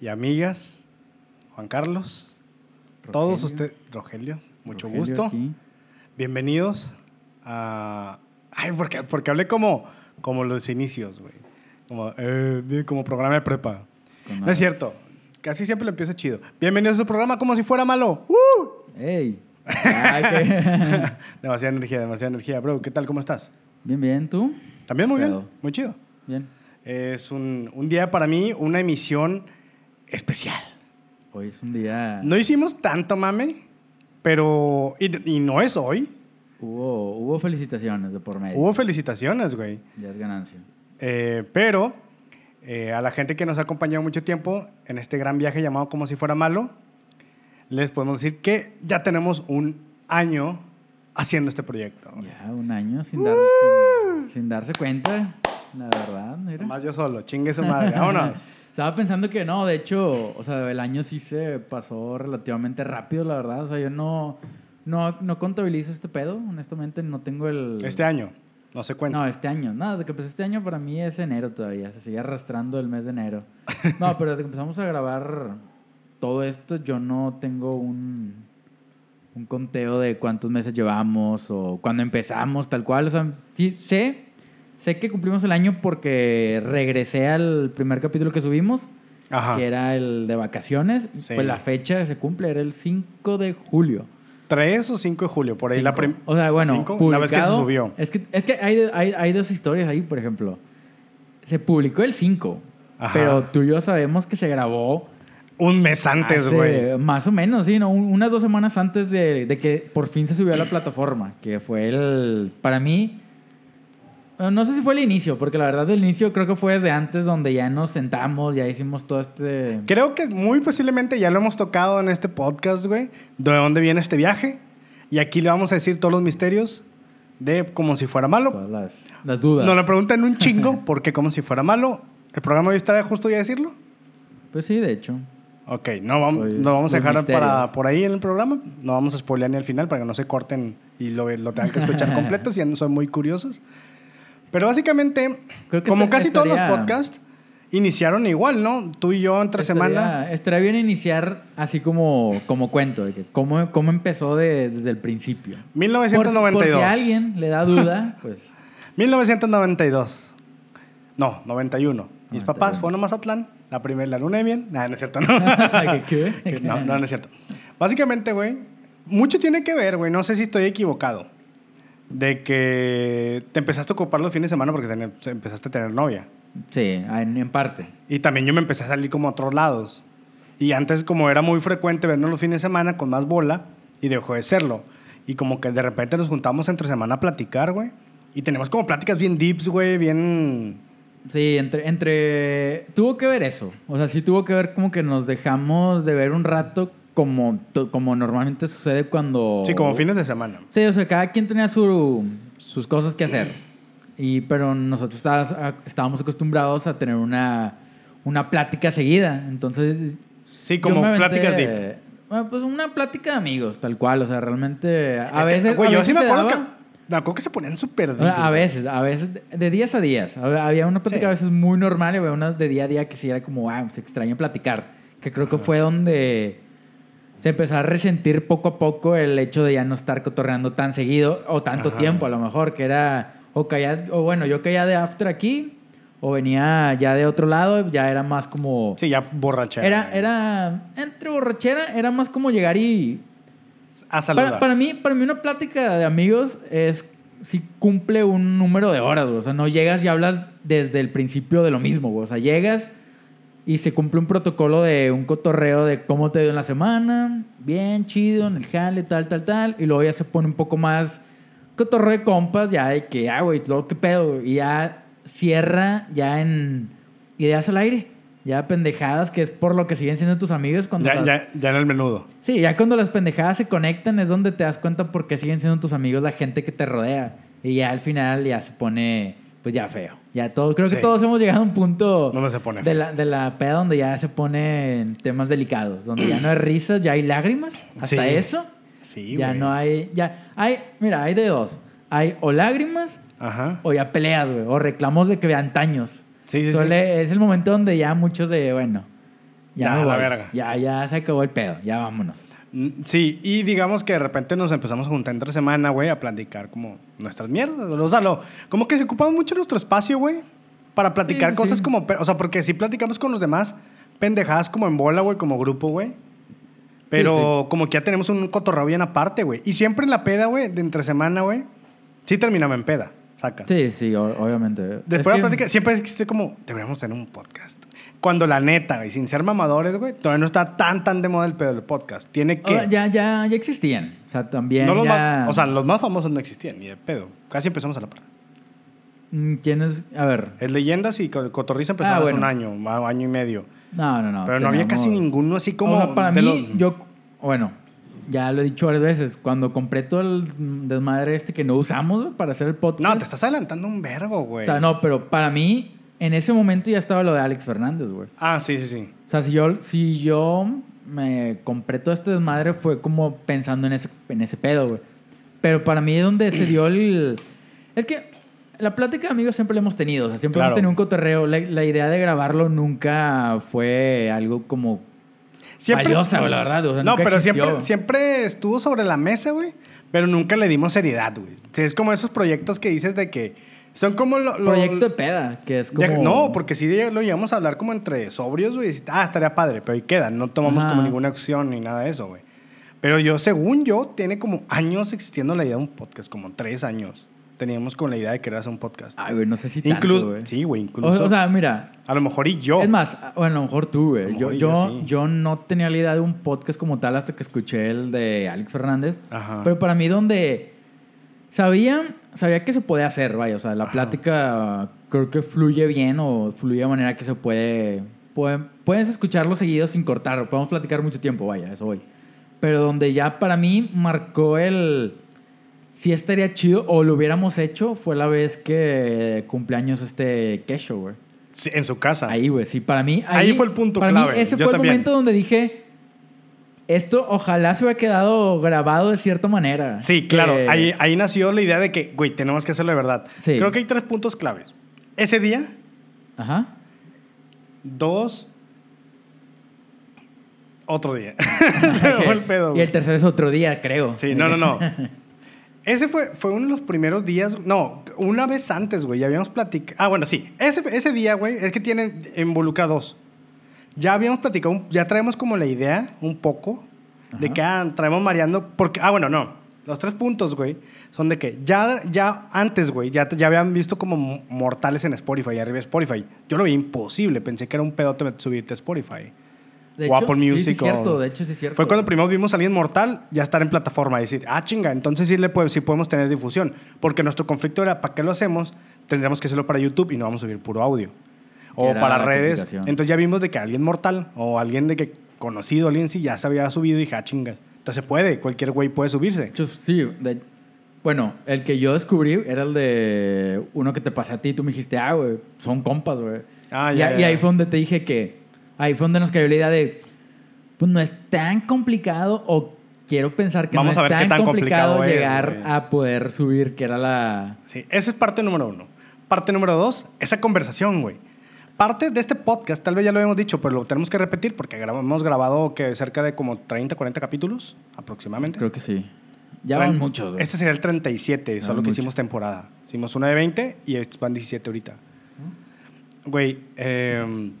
y amigas, Juan Carlos, todos ustedes, Rogelio, mucho Rogelio gusto. aquí. Bienvenidos a... Ay, porque, porque hablé como, como los inicios, güey. Como, eh, como programa de prepa. Con No es cierto. Casi siempre lo empiezo chido. Bienvenidos a su programa como si fuera malo. ¡Uh! ¡Ey! Demasiada energía, demasiada energía. Bro, ¿qué tal? ¿Cómo estás? bien, bien, ¿tú? También muy bien. Muy chido. Bien. Es un, un día para mí, una emisión especial. Hoy es un día... No hicimos tanto mame, pero... Y, y no es hoy. Hubo, hubo felicitaciones de por medio. Hubo felicitaciones, güey. Ya es ganancia. Eh, pero eh, a la gente que nos ha acompañado mucho tiempo en este gran viaje llamado Como si fuera malo, les podemos decir que ya tenemos un año haciendo este proyecto. Ya un año sin, dar- sin, sin darse cuenta, la verdad. Mira. Más yo solo, chingue su madre, vámonos. Estaba pensando que no, de hecho, o sea, el año sí se pasó relativamente rápido, la verdad. O sea, yo no, no, no contabilizo este pedo, honestamente, no tengo el... Este año, no se cuenta. No, este año. No, desde que empezó este año para mí es enero todavía. Se sigue arrastrando el mes de enero. No, pero desde que empezamos a grabar todo esto, yo no tengo un, un conteo de cuántos meses llevamos o cuándo empezamos, tal cual. O sea, sí sé, sé que cumplimos el año porque regresé al primer capítulo que subimos, Ajá. que era el de vacaciones. Sí. Pues la fecha se cumple, era el 5 de julio. 3 o 5 de julio, por ahí la Cinco. prim- O sea, bueno, cinco, la vez que se publicado- subió. Es que, es que hay, hay, hay dos historias ahí, por ejemplo. Se publicó el 5, Ajá. pero tú y yo sabemos que se grabó Un mes antes, güey. Más o menos, sí, ¿no? Un- unas dos semanas antes de, de que por fin se subió a la plataforma, que fue el, para mí, bueno, no sé si fue el inicio, porque la verdad el inicio creo que fue desde antes donde ya nos sentamos, ya hicimos todo este... Creo que muy posiblemente ya lo hemos tocado en este podcast, güey. De dónde viene este viaje. Y aquí le vamos a decir todos los misterios de como si fuera malo. Todas las, las dudas. Nos lo preguntan un chingo, ¿por qué como si fuera malo? ¿El programa hoy está justo ya decirlo? Pues sí, de hecho. Ok, no vamos, Oye, no vamos a dejar misterios. para, por ahí en el programa. No vamos a spoilear ni al final para que no se corten y lo, lo tengan que escuchar completo si no son muy curiosos. Pero básicamente, como esta- casi todos los estaría- podcasts, iniciaron igual, ¿no? Tú y yo entre Estaría- semana. Estaría bien iniciar así como, como cuento, de que cómo, cómo empezó de- desde el principio. Por, 1992. por si a alguien le da duda, pues 1992. No, 91. Mis 91. papás fueron a Mazatlán, la primera, la luna de miel. Nah, no es cierto, no. ¿Qué, qué? No, no, no es cierto. Básicamente, güey, mucho tiene que ver, güey, no sé si estoy equivocado, de que te empezaste a ocupar los fines de semana porque ten- empezaste a tener novia. Sí, en, en parte. Y también yo me empecé a salir como a otros lados. Y antes, como era muy frecuente vernos los fines de semana con más bola, y dejó de serlo. Y como que de repente nos juntamos entre semana a platicar, güey. Y tenemos como pláticas bien deeps, güey, bien... Sí, entre, entre... Tuvo que ver eso. O sea, sí tuvo que ver como que nos dejamos de ver un rato como, como normalmente sucede cuando... Sí, como fines de semana. Sí, o sea, cada quien tenía su, sus cosas que hacer. Y, pero nosotros estábamos, acostumbrados a tener una, una plática seguida. Entonces. Sí, como aventé- pláticas deep. Bueno, pues una plática de amigos, tal cual. O sea, realmente. A Es que, veces. Güey, a yo veces sí me acuerdo daba- que... Me acuerdo que se ponían súper a veces, a veces, de días a días. Había una plática Sí. a veces muy normal y había unas de día a día que sí era como, wow, se extraña platicar. Que creo que fue donde se empezó a resentir poco a poco el hecho de ya no estar cotorreando tan seguido o tanto Ajá. tiempo a lo mejor, que era, o, caía, o bueno, yo caía de after aquí o venía ya de otro lado, ya era más como... Sí, ya borrachera. Era, era, entre borrachera, era más como llegar y A saludar. para, para mí, para mí una plática de amigos es si cumple un número de horas, güey. O sea, no llegas y hablas desde el principio de lo mismo, güey. O sea, llegas y se cumple un protocolo de un cotorreo de cómo te dio en la semana, bien, chido, en el jale, tal, tal, tal. Y luego ya se pone un poco más cotorreo de compas, ya de que, ah, güey, luego qué pedo. Y ya cierra ya en ideas al aire. Ya pendejadas, que es por lo que siguen siendo tus amigos cuando ya, las- ya, ya en el menudo. Sí, ya cuando las pendejadas se conectan es donde te das cuenta por qué siguen siendo tus amigos la gente que te rodea. Y ya al final ya se pone, pues ya feo. Ya todo, creo Sí. que todos hemos llegado a un punto ¿Dónde se pone de feo? la, de la peda donde ya se pone en temas delicados, donde ya no hay risas, ya hay lágrimas. Hasta Sí. eso. Sí, ya no hay, ya hay, mira, hay de dos. Hay o lágrimas Ajá. o ya peleas, güey, o reclamos de que vean taños. Sí, sí, sí. Es el momento donde ya muchos de, bueno, Ya, la verga. Ya, ya se acabó el pedo. Ya vámonos. Mm, Sí, y digamos que de repente nos empezamos a juntar entre semana, güey, a platicar como nuestras mierdas. O sea, lo- como que se ocupamos mucho nuestro espacio, güey, para platicar Sí, cosas sí. como... O sea, porque sí platicamos con los demás pendejadas como en bola, güey, como grupo, güey. Pero como que ya tenemos un cotorreo bien aparte, güey. Y siempre en la peda, güey, de entre semana, güey, sí terminaba en peda, saca. Sí, sí, obviamente. Después de la que- plática, siempre existe como, deberíamos tener un podcast. Cuando la neta, güey, sin ser mamadores, güey, todavía no está tan, tan de moda el pedo del podcast. Tiene que... ya, ya, ya existían. O sea, también No los ya... más- o sea, los más famosos no existían, ni de pedo. Casi empezamos a la par. Mm, ¿Quién es? A ver. Es Leyendas y Co- Cotorriza empezaron Ah, hace bueno. un año, año y medio. No, no, no. Pero no había casi ninguno así como... O sea, para mí, los- yo... Bueno, ya lo he dicho varias veces. Cuando compré todo el desmadre este que no usamos para hacer el podcast... No, te estás adelantando un vergo, güey. O sea, no, pero para mí, en ese momento ya estaba lo de Alex Fernández, güey. Ah, sí, sí, sí. O sea, si yo, si yo me compré todo este desmadre fue como pensando en ese, en ese pedo, güey. Pero para mí es donde se dio el... Es que la plática de amigos siempre la hemos tenido. O sea, siempre Claro. hemos tenido un cotorreo. La, la idea de grabarlo nunca fue algo como... Valiosa, güey, la verdad, o sea, no, nunca pero existió. siempre, siempre estuvo sobre la mesa, güey. Pero nunca le dimos seriedad, güey. Sí, es como esos proyectos que dices de que... Son como lo- lo- Proyecto de peda, que es como... Ya- No, porque sí lo llegamos a hablar como entre sobrios, güey. Ah, estaría padre, pero ahí queda. No tomamos Ajá. como ninguna acción ni nada de eso, güey. Pero yo, según yo, tiene como años existiendo la idea de un podcast, como tres años. Teníamos con la idea de querer hacer un podcast. Ay, güey, no sé si tanto, Incluso, güey. sí, güey, O, incluso. o sea, mira, a lo mejor y yo. Es más, bueno, a lo mejor tú, güey. Yo, yo, yo sí. yo no tenía la idea de un podcast como tal hasta que escuché el de Alex Fernández. Ajá. Pero para mí donde sabía, sabía que se puede hacer, vaya. O sea, la Ajá. plática creo que fluye bien o fluye de manera que se puede... puede- puedes escucharlo seguido sin cortar. Podemos platicar mucho tiempo, vaya, eso voy. Pero donde ya para mí marcó el... Si estaría chido o lo hubiéramos hecho fue la vez que cumpleaños este Kesho, güey. Sí, en su casa. Ahí, güey, sí, para mí. Ahí fue el punto para clave, Mí ese yo fue también. el momento donde dije. Esto ojalá se hubiera quedado grabado de cierta manera. Sí, claro. Ahí, ahí nació la idea de que, güey, tenemos que hacerlo de verdad. Sí. Creo que hay tres puntos claves. Ese día, Ajá. dos, otro día. Se me fue el pedo. y el tercero es otro día, creo. Sí, no, no, no. Ese fue, fue uno de los primeros días. No, una vez antes, güey. Ya habíamos platicado. Ah, bueno, sí. Ese, ese día, güey, es que tienen involucra dos. Ya habíamos platicado, ya traemos como la idea, un poco, de Ajá. que ah, traemos mareando. Porque, ah, bueno, no. Los tres puntos, güey, son de que ya, ya antes, güey, ya, ya habían visto como mo- mortales en Spotify, arriba de Spotify. Yo lo vi imposible. Pensé que era un pedote subirte a Spotify. De o hecho, Apple sí, Music. Sí, o- cierto, de hecho, sí cierto. Fue cuando primero vimos a alguien mortal ya estar en plataforma y decir, ah, chinga, entonces sí, le puede- sí podemos tener difusión. Porque nuestro conflicto era, ¿para qué lo hacemos? Tendríamos que hacerlo para YouTube y no vamos a subir puro audio. O para redes. Entonces ya vimos de que alguien mortal o alguien de que conocido, alguien sí ya se había subido y dije, ah, chinga. Entonces puede, cualquier güey puede subirse. Sí. de- bueno, el que yo descubrí era el de uno que te pasé a ti. Tú me dijiste, ah, güey, son compas, güey. Ah, y, ya, y ya. ahí fue donde te dije que. Ahí fue donde nos cayó la idea de. Pues no es tan complicado, o quiero pensar que Vamos no a es ver qué tan tan complicado, complicado es, llegar güey. a poder subir, que era la. Sí, esa es parte número uno. Parte número dos, esa conversación, güey. Parte de este podcast, tal vez ya lo habíamos dicho, pero lo tenemos que repetir porque hemos grabado que cerca de como 30, 40 capítulos aproximadamente. Creo que sí. Ya van muchos, güey. Este sería el 37, solo van que hicimos temporada. Hicimos una de 20 y van 17 ahorita. Güey, eh,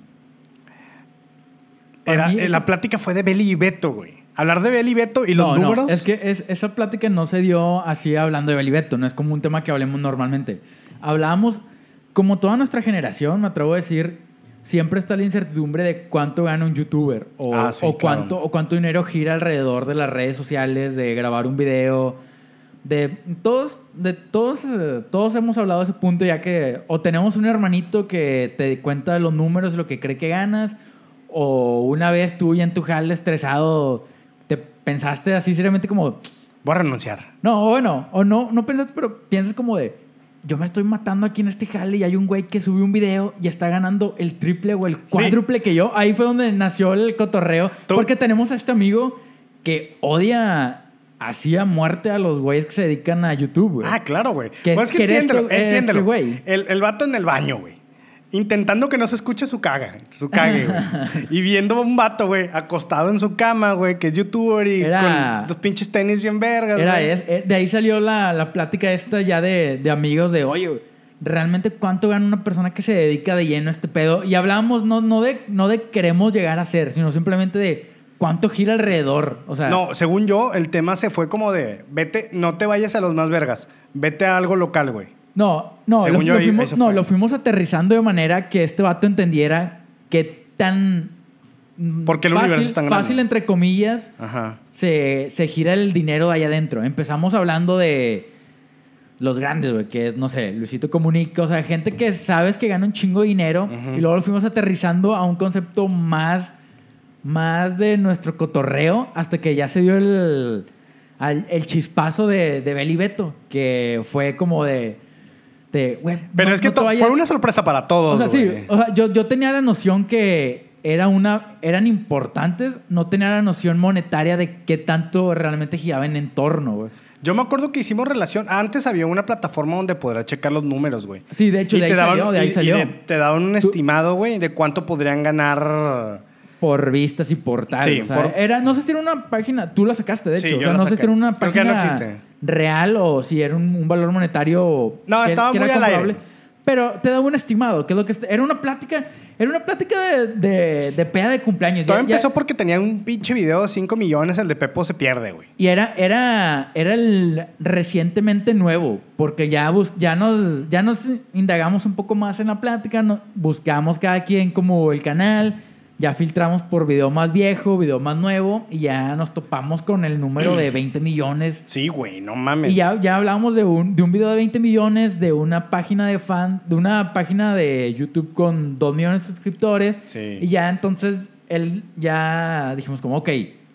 Para era, mí eh, esa- la plática fue de Beli y Beto, güey. Hablar de Beli y Beto y los no, números. No, es que es- esa plática no se dio así hablando de Belibeto, no es como un tema que hablemos normalmente. Hablábamos, como toda nuestra generación, me atrevo a decir, siempre está la incertidumbre de cuánto gana un youtuber o, Ah, sí, o claro. cuánto, o cuánto dinero gira alrededor de las redes sociales, de grabar un video. De todos, de todos, eh, todos hemos hablado de ese punto ya que o tenemos un hermanito que te cuenta de los números, lo que cree que ganas, o una vez tú ya en tu jale estresado te pensaste así seriamente como, Voy a renunciar. no, o bueno, o no, no pensaste, pero piensas como de, yo me estoy matando aquí en este jale y hay un güey que subió un video y está ganando el triple o el cuádruple que yo. Ahí fue donde nació el cotorreo. Tú- Porque tenemos a este amigo que odia así a muerte a los güeyes que se dedican a YouTube, güey. Ah, claro, güey. Que- Pues es que entiéndelo, tú- eres entiéndelo. tú, güey. el, el vato en el baño, güey. Intentando que no se escuche su caga, su cague, güey. y viendo un vato, güey, acostado en su cama, güey, que es youtuber y Era- con dos pinches tenis bien vergas, Era güey. es- eh, de ahí salió la, la plática esta ya de, de amigos de, oye, güey, realmente cuánto gana una persona que se dedica de lleno a este pedo. Y hablábamos no, no, de, no de queremos llegar a ser, sino simplemente de cuánto gira alrededor. O sea, No, según yo, el tema se fue como de, vete, no te vayas a los más vergas, vete a algo local, güey. No, no, lo, yo, fuimos, no, lo fuimos aterrizando de manera que este vato entendiera qué tan... ¿Por qué el fácil, universo es tan grande? Fácil, entre comillas, Ajá. se, se gira el dinero de allá adentro. Empezamos hablando de los grandes, güey, que es, no sé, Luisito Comunica, o sea, gente que sabes que gana un chingo de dinero y luego lo fuimos aterrizando a un concepto más, más de nuestro cotorreo hasta que ya se dio el, al- el chispazo de, de Beli Beto, que fue como de, de güey, Pero no- es que no te to- vayas- fue una sorpresa para todos, o sea, sí, o sea, yo, yo tenía la noción que era una, eran importantes, no tenía la noción monetaria de qué tanto realmente giraba en entorno, güey. Yo me acuerdo que hicimos relación. Antes había una plataforma donde podrás checar los números, güey. Sí, de hecho, Y de ahí daban- salió, de ahí y- y salió. de- te daban un Tú- estimado, güey, de cuánto podrían ganar. Por vistas y por tal. Sí, o sea, por- era, no sé si era una página, tú la sacaste, de Sí, hecho. o sea, no sé si era una página no existe. real o si era un, un valor monetario. No, que- estaba que muy al aire. Pero te daba un estimado, que es lo que era una plática, era una plática de, de, de peda de cumpleaños. Todo Ya- ya- empezó porque tenía un pinche video de 5 millones, el de Pepo se pierde, güey. Y era, era, era el recientemente nuevo, porque ya, bus- ya, nos, ya nos indagamos un poco más en la plática, no- buscamos cada quien como el canal, ya filtramos por video más viejo, video más nuevo, y ya nos topamos con el número de 20 millones. Sí, güey, no mames. Y ya, ya hablamos de un, de un video de 20 millones, de una página de fan, de una página de YouTube con 2 millones de suscriptores. Sí. Y ya entonces él ya dijimos como, ok,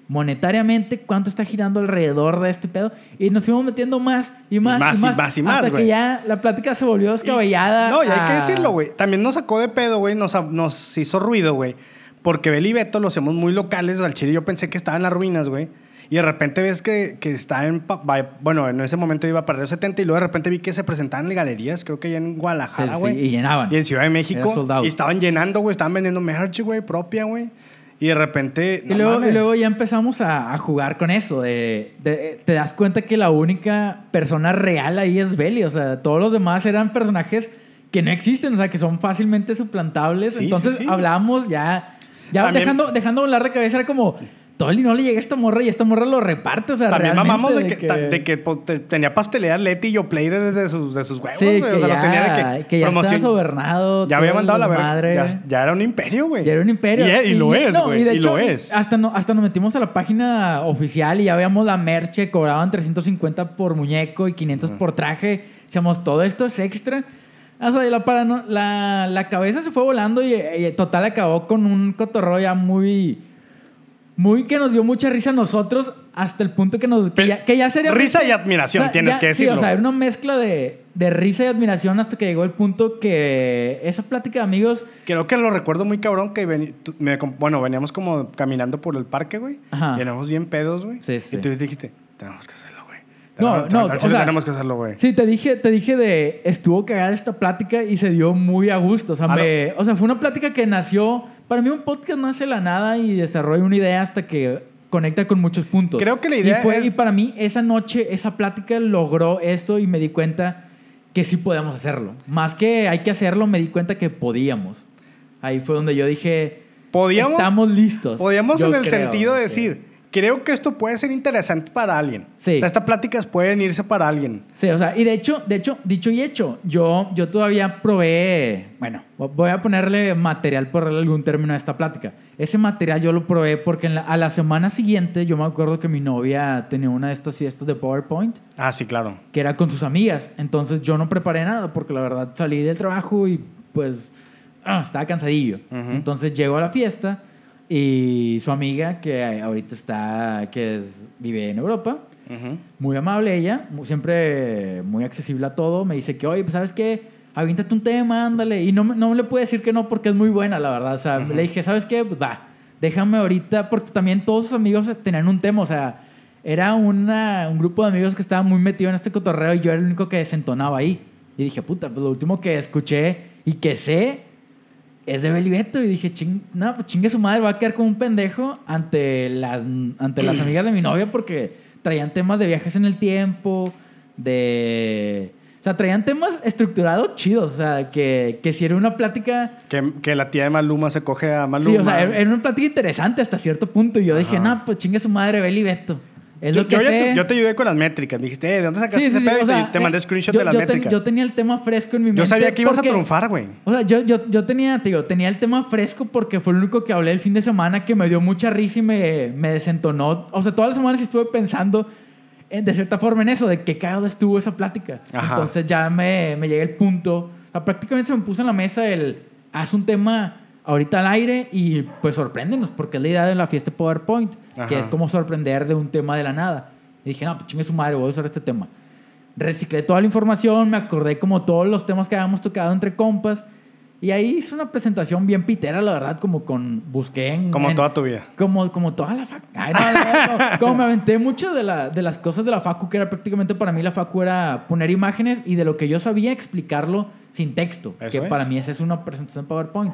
monetariamente, ¿cuánto está girando alrededor de este pedo? Y nos fuimos metiendo más y más más y y más. más y más, Hasta güey. que ya la plática se volvió Y- descabellada. No, y hay que decirlo, güey. También nos sacó de pedo, güey. Nos, nos hizo ruido, güey. Porque Beli y Beto lo hacemos muy locales. Al chile yo pensé que estaba en las ruinas, güey. Y de repente ves que, que está en... Bueno, en ese momento iba para el 70 y luego de repente vi que se presentaban en galerías, creo que allá en Sí, Guadalajara, sí, güey. y llenaban. Y en Ciudad de México. Y estaban llenando, güey. Estaban vendiendo merch, güey, propia, güey. Y de repente... Y no luego, mames. y luego ya empezamos a, a jugar con eso. De, de- te das cuenta que la única persona real ahí es Belly. O sea, todos los demás eran personajes que no existen, o sea, que son fácilmente suplantables. Sí, Entonces sí, sí. hablábamos ya, ya También- dejando, dejando volar la cabeza, era como, el dinero le llega a esta morra y esta morra lo reparte. O sea, También mamamos de de que, ta- de que, po- te- tenía pastelería Leti y yo play desde sus, de sus huevos, Sí, güey. que O sea, ya, los tenía de que, que ya promoción- sobernado. Ya había mandado la madre. Ya, ya era un imperio, güey. Ya era un imperio. Y, y lo es, no, güey. Y, lo es. Hasta, no, hasta nos metimos a la página oficial y ya veíamos la merch que cobraban 350 por muñeco y 500 por traje. Decíamos, todo esto es extra. O sea, la, parano- la, la cabeza se fue volando y, y total acabó con un cotorreo ya muy... Muy que nos dio mucha risa a nosotros hasta el punto que nos... Que ya, que ya sería... risa y admiración, tienes que Sí, decirlo. o sea, era una mezcla de, de risa y admiración hasta que llegó el punto que esa plática de amigos... Creo que lo recuerdo muy cabrón que tú- me bueno, veníamos como caminando por el parque, güey. Ajá. Veníamos bien pedos, güey. Sí, sí. Y tú dijiste, tenemos que güey. No, no, o sea, tenemos que hacerlo, güey. Sí, te dije, te dije de estuvo cagada esta plática y se dio muy a gusto. O sea, Ah, me- o sea, fue una plática que nació. Para mí, un podcast nace la nada y desarrolla una idea hasta que conecta con muchos puntos. Creo que la idea y fue- es- Y para mí, esa noche, esa plática logró esto y me di cuenta que sí podíamos hacerlo. Más que hay que hacerlo, me di cuenta que podíamos. Ahí fue donde yo dije, Podíamos, estamos listos. podíamos en el creo sentido de decir, creo que esto puede ser interesante para alguien. Sí. O sea, estas pláticas pueden irse para alguien. Sí, o sea, y de hecho, de hecho, dicho y hecho, yo, yo todavía probé, bueno, voy a ponerle material por algún término a esta plática. Ese material yo lo probé porque la- a la semana siguiente yo me acuerdo que mi novia tenía una de estas fiestas de PowerPoint Ah, sí, claro. que era con sus amigas. Entonces yo no preparé nada porque la verdad salí del trabajo y pues ah, estaba cansadillo. Ujú. Entonces llego a la fiesta y su amiga que ahorita está, que es- vive en Europa, Ujú. muy amable ella, mu- siempre muy accesible a todo. Me dice que, oye, pues sabes qué, avíntate un tema, ándale. Y no, no le puedo decir que no porque es muy buena, la verdad. O sea, le dije, ¿sabes qué? Pues va, déjame ahorita, porque también todos sus amigos tenían un tema, o sea, era una, un grupo de amigos que estaba muy metido en este cotorreo y yo era el único que desentonaba ahí. Y dije, puta, pues lo último que escuché y que sé es de Belibeto. Y dije, ching, no, pues chingue su madre, va a quedar como un pendejo ante las, ante las amigas de mi novia porque traían temas de viajes en el tiempo, de... O sea, traían temas estructurados chidos. O sea, que, que si era una plática... Que, que la tía de Maluma se coge a Maluma. Sí, o sea, era una plática interesante hasta cierto punto. Y yo dije, no, pues chingue su madre, Beli Beto. Es yo, lo que yo ya sé. te, yo te ayudé con las métricas. Me dijiste, eh, ¿de dónde sacaste Sí, sí, ese sí, pedo? o Y te- sea, te mandé eh, screenshot yo- de las yo ten- métricas. yo tenía el tema fresco en mi mente. Yo sabía que ibas porque- a triunfar, güey. O sea, yo, yo, yo tenía, te digo, tenía el tema fresco porque fue el único que hablé el fin de semana que me dio mucha risa y me, me desentonó. O sea, todas las semanas estuve pensando en- de cierta forma en eso, de qué cagado estuvo esa plática. Ajá. Entonces ya me, me llega el punto. O sea, prácticamente se me puso en la mesa el, haz un tema ahorita al aire y pues sorpréndenos, porque es la idea de la fiesta PowerPoint, que Ajá. es como sorprender de un tema de la nada. Y dije, no, pues chingue su madre, voy a usar este tema reciclé toda la información, me acordé como todos los temas que habíamos tocado entre compas. Y ahí hice una presentación bien pitera, la verdad, como con... Busqué en... Como en- toda tu vida. Como, como toda la facu. Ay, no, no, no, Como me aventé mucho de, la, de las cosas de la facu, que era prácticamente para mí la facu era poner imágenes y de lo que yo sabía explicarlo sin texto. Eso que es. para mí esa es una presentación PowerPoint.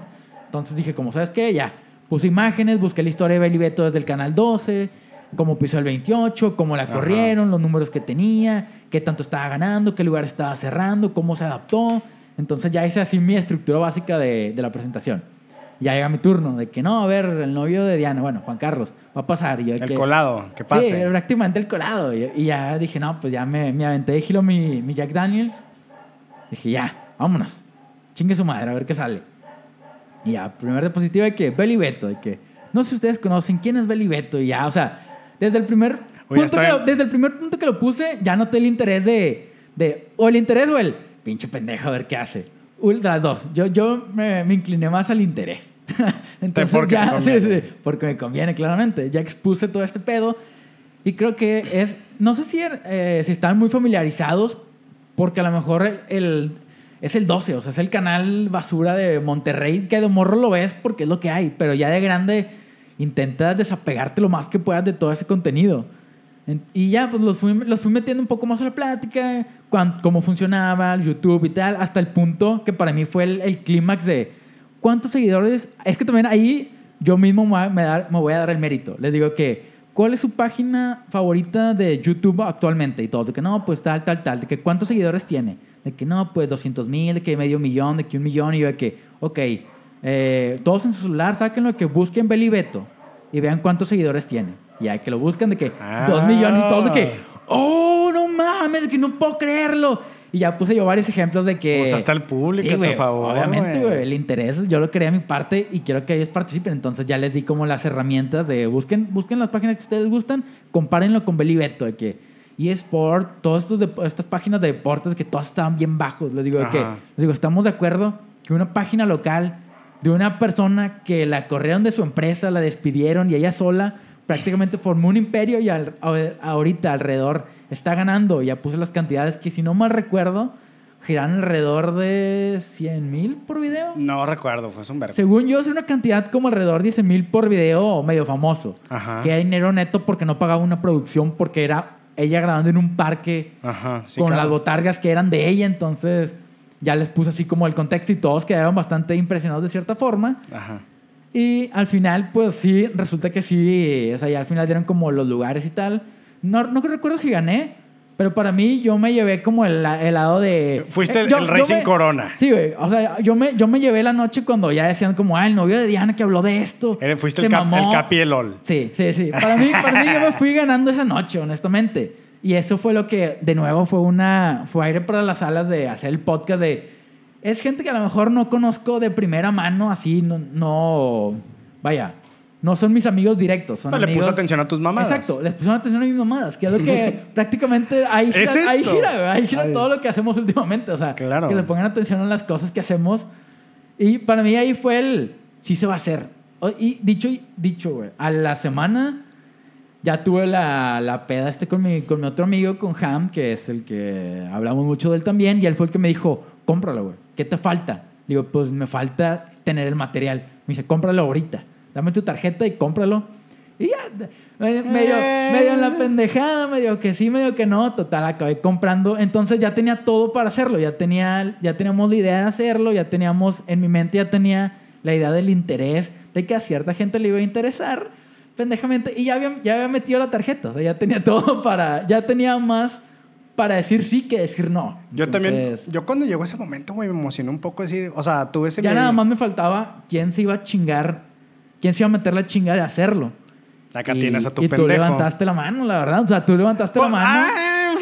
Entonces dije, como sabes qué, ya. Puse imágenes, busqué la historia de Beli Beto desde el canal 12, cómo pisó el 28, cómo la Ajá. corrieron, los números que tenía, qué tanto estaba ganando, qué lugar estaba cerrando, cómo se adaptó. Entonces ya hice así mi estructura básica de, de la presentación. Ya llega mi turno de que no, a ver, el novio de Diana, bueno, Juan Carlos, va a pasar. Y yo El que- colado, que Sí, pase. prácticamente el colado. Y, y ya dije, no, pues ya me, me aventé de giro mi, mi Jack Daniels. Dije, ya, vámonos. Chingue su madre, a ver qué sale. Y ya, primer diapositiva de que Beli Beto, de que no sé si ustedes conocen quién es Beli Beto. Y ya, o sea, desde el primer, Oye, punto, que lo, desde el primer punto que lo puse, ya noté el interés de, de o el interés o el pinche pendejo, a ver qué hace. Las dos. Yo, yo me, me incliné más al interés. Entonces porque ya, sí, conviene. sí, porque me conviene, claramente. Ya expuse todo este pedo. Y creo que es, no sé si, eh, si están muy familiarizados, porque a lo mejor el, el- es el 12, o sea, es el canal basura de Monterrey, que de morro lo ves porque es lo que hay, pero ya de grande intentas desapegarte lo más que puedas de todo ese contenido. En- Y ya, pues los fui, los fui metiendo un poco más a la plática, cuán- cómo funcionaba el YouTube y tal, hasta el punto que para mí fue el, clímax de cuántos seguidores. Es que también ahí yo mismo me, me voy a dar el mérito. Les digo que, ¿cuál es su página favorita de YouTube actualmente? Y todos, de que no, pues tal, tal, tal, de que cuántos seguidores tiene. De que no, pues 200 mil, de que medio millón, de que un millón. Y yo de que, ok, eh, todos en su celular, sáquenlo, que busquen Beli Beto y vean cuántos seguidores tiene. Y hay que lo buscan de que Ah. dos millones y todos de que, oh, no mames, de que no puedo creerlo. Y ya puse yo varios ejemplos de que... Usaste al público, Sí, a tu favor, Obviamente, güey. el interés, yo lo quería a mi parte y quiero que ellos participen. Entonces ya les di como las herramientas de busquen, busquen las páginas que ustedes gustan, compárenlo con Beli Beto, de que eSport, todas estas páginas de deportes que todas estaban bien bajos. Les digo, que, les digo, estamos de acuerdo que una página local de una persona que la corrieron de su empresa, la despidieron y ella sola prácticamente formó un imperio y al- ahorita alrededor está ganando. Ya puse las cantidades que si no mal recuerdo, giran alrededor de 100 mil por video. No recuerdo, fue un verbo. Según yo, es una cantidad como alrededor de 10 mil por video medio famoso. Ajá. Que era dinero neto porque no pagaba una producción porque era ella grabando en un parque Ajá, sí, con claro. las botargas que eran de ella. Entonces ya les puse así como el contexto y todos quedaron bastante impresionados de cierta forma. Ajá. Y al final, pues sí, resulta que sí, o sea, ya al final dieron como los lugares y tal. No, no recuerdo si gané, pero para mí yo me llevé como el, el lado de... Fuiste Eh, el, yo- el rey sin me- corona. Sí, güey. O sea, yo me, yo me llevé la noche cuando ya decían como, ah, el novio de Diana que habló de esto. Fuiste se el, cap- mamó". el capi del LOL. Sí, sí, sí. Para mí, para mí yo me fui ganando esa noche, honestamente. Y eso fue lo que, de nuevo, fue una... Fue aire para las alas de hacer el podcast de... Es gente que a lo mejor no conozco de primera mano, así, no... no vaya, no son mis amigos directos. Son le amigos- puso atención a tus mamadas. Exacto, les pusieron atención a mis mamadas, que es lo que prácticamente ahí gira, ¿Es ahí gira, ahí gira todo lo que hacemos últimamente, o sea, Claro. que le pongan atención a las cosas que hacemos. Y para mí ahí fue el, sí se va a hacer. Y dicho, dicho, güey, a la semana ya tuve la, la peda este con mi, con mi otro amigo, con Ham, que es el que hablamos mucho de él también, y él fue el que me dijo, cómpralo, güey, ¿qué te falta? Digo, pues me falta tener el material. Me dice, cómpralo ahorita, dame tu tarjeta y cómpralo. Y ya, me- medio, Eh. medio en la pendejada, medio que sí, medio que no, total, acabé comprando. Entonces ya tenía todo para hacerlo, ya, tenía, ya teníamos la idea de hacerlo, ya teníamos, en mi mente ya tenía la idea del interés, de que a cierta gente le iba a interesar, pendejamente, y ya había, ya había metido la tarjeta, o sea, ya tenía todo para, ya tenía más para decir sí que decir no. Yo también, yo cuando llegó ese momento, güey, me emocionó un poco decir, o sea, tuve ese Ya miedo. nada más me faltaba quién se iba a chingar, quién se iba a meter la chinga de hacerlo. Acá y, tienes a tu y pendejo. tú levantaste la mano, la verdad. O sea, tú levantaste Pues, la mano. ah,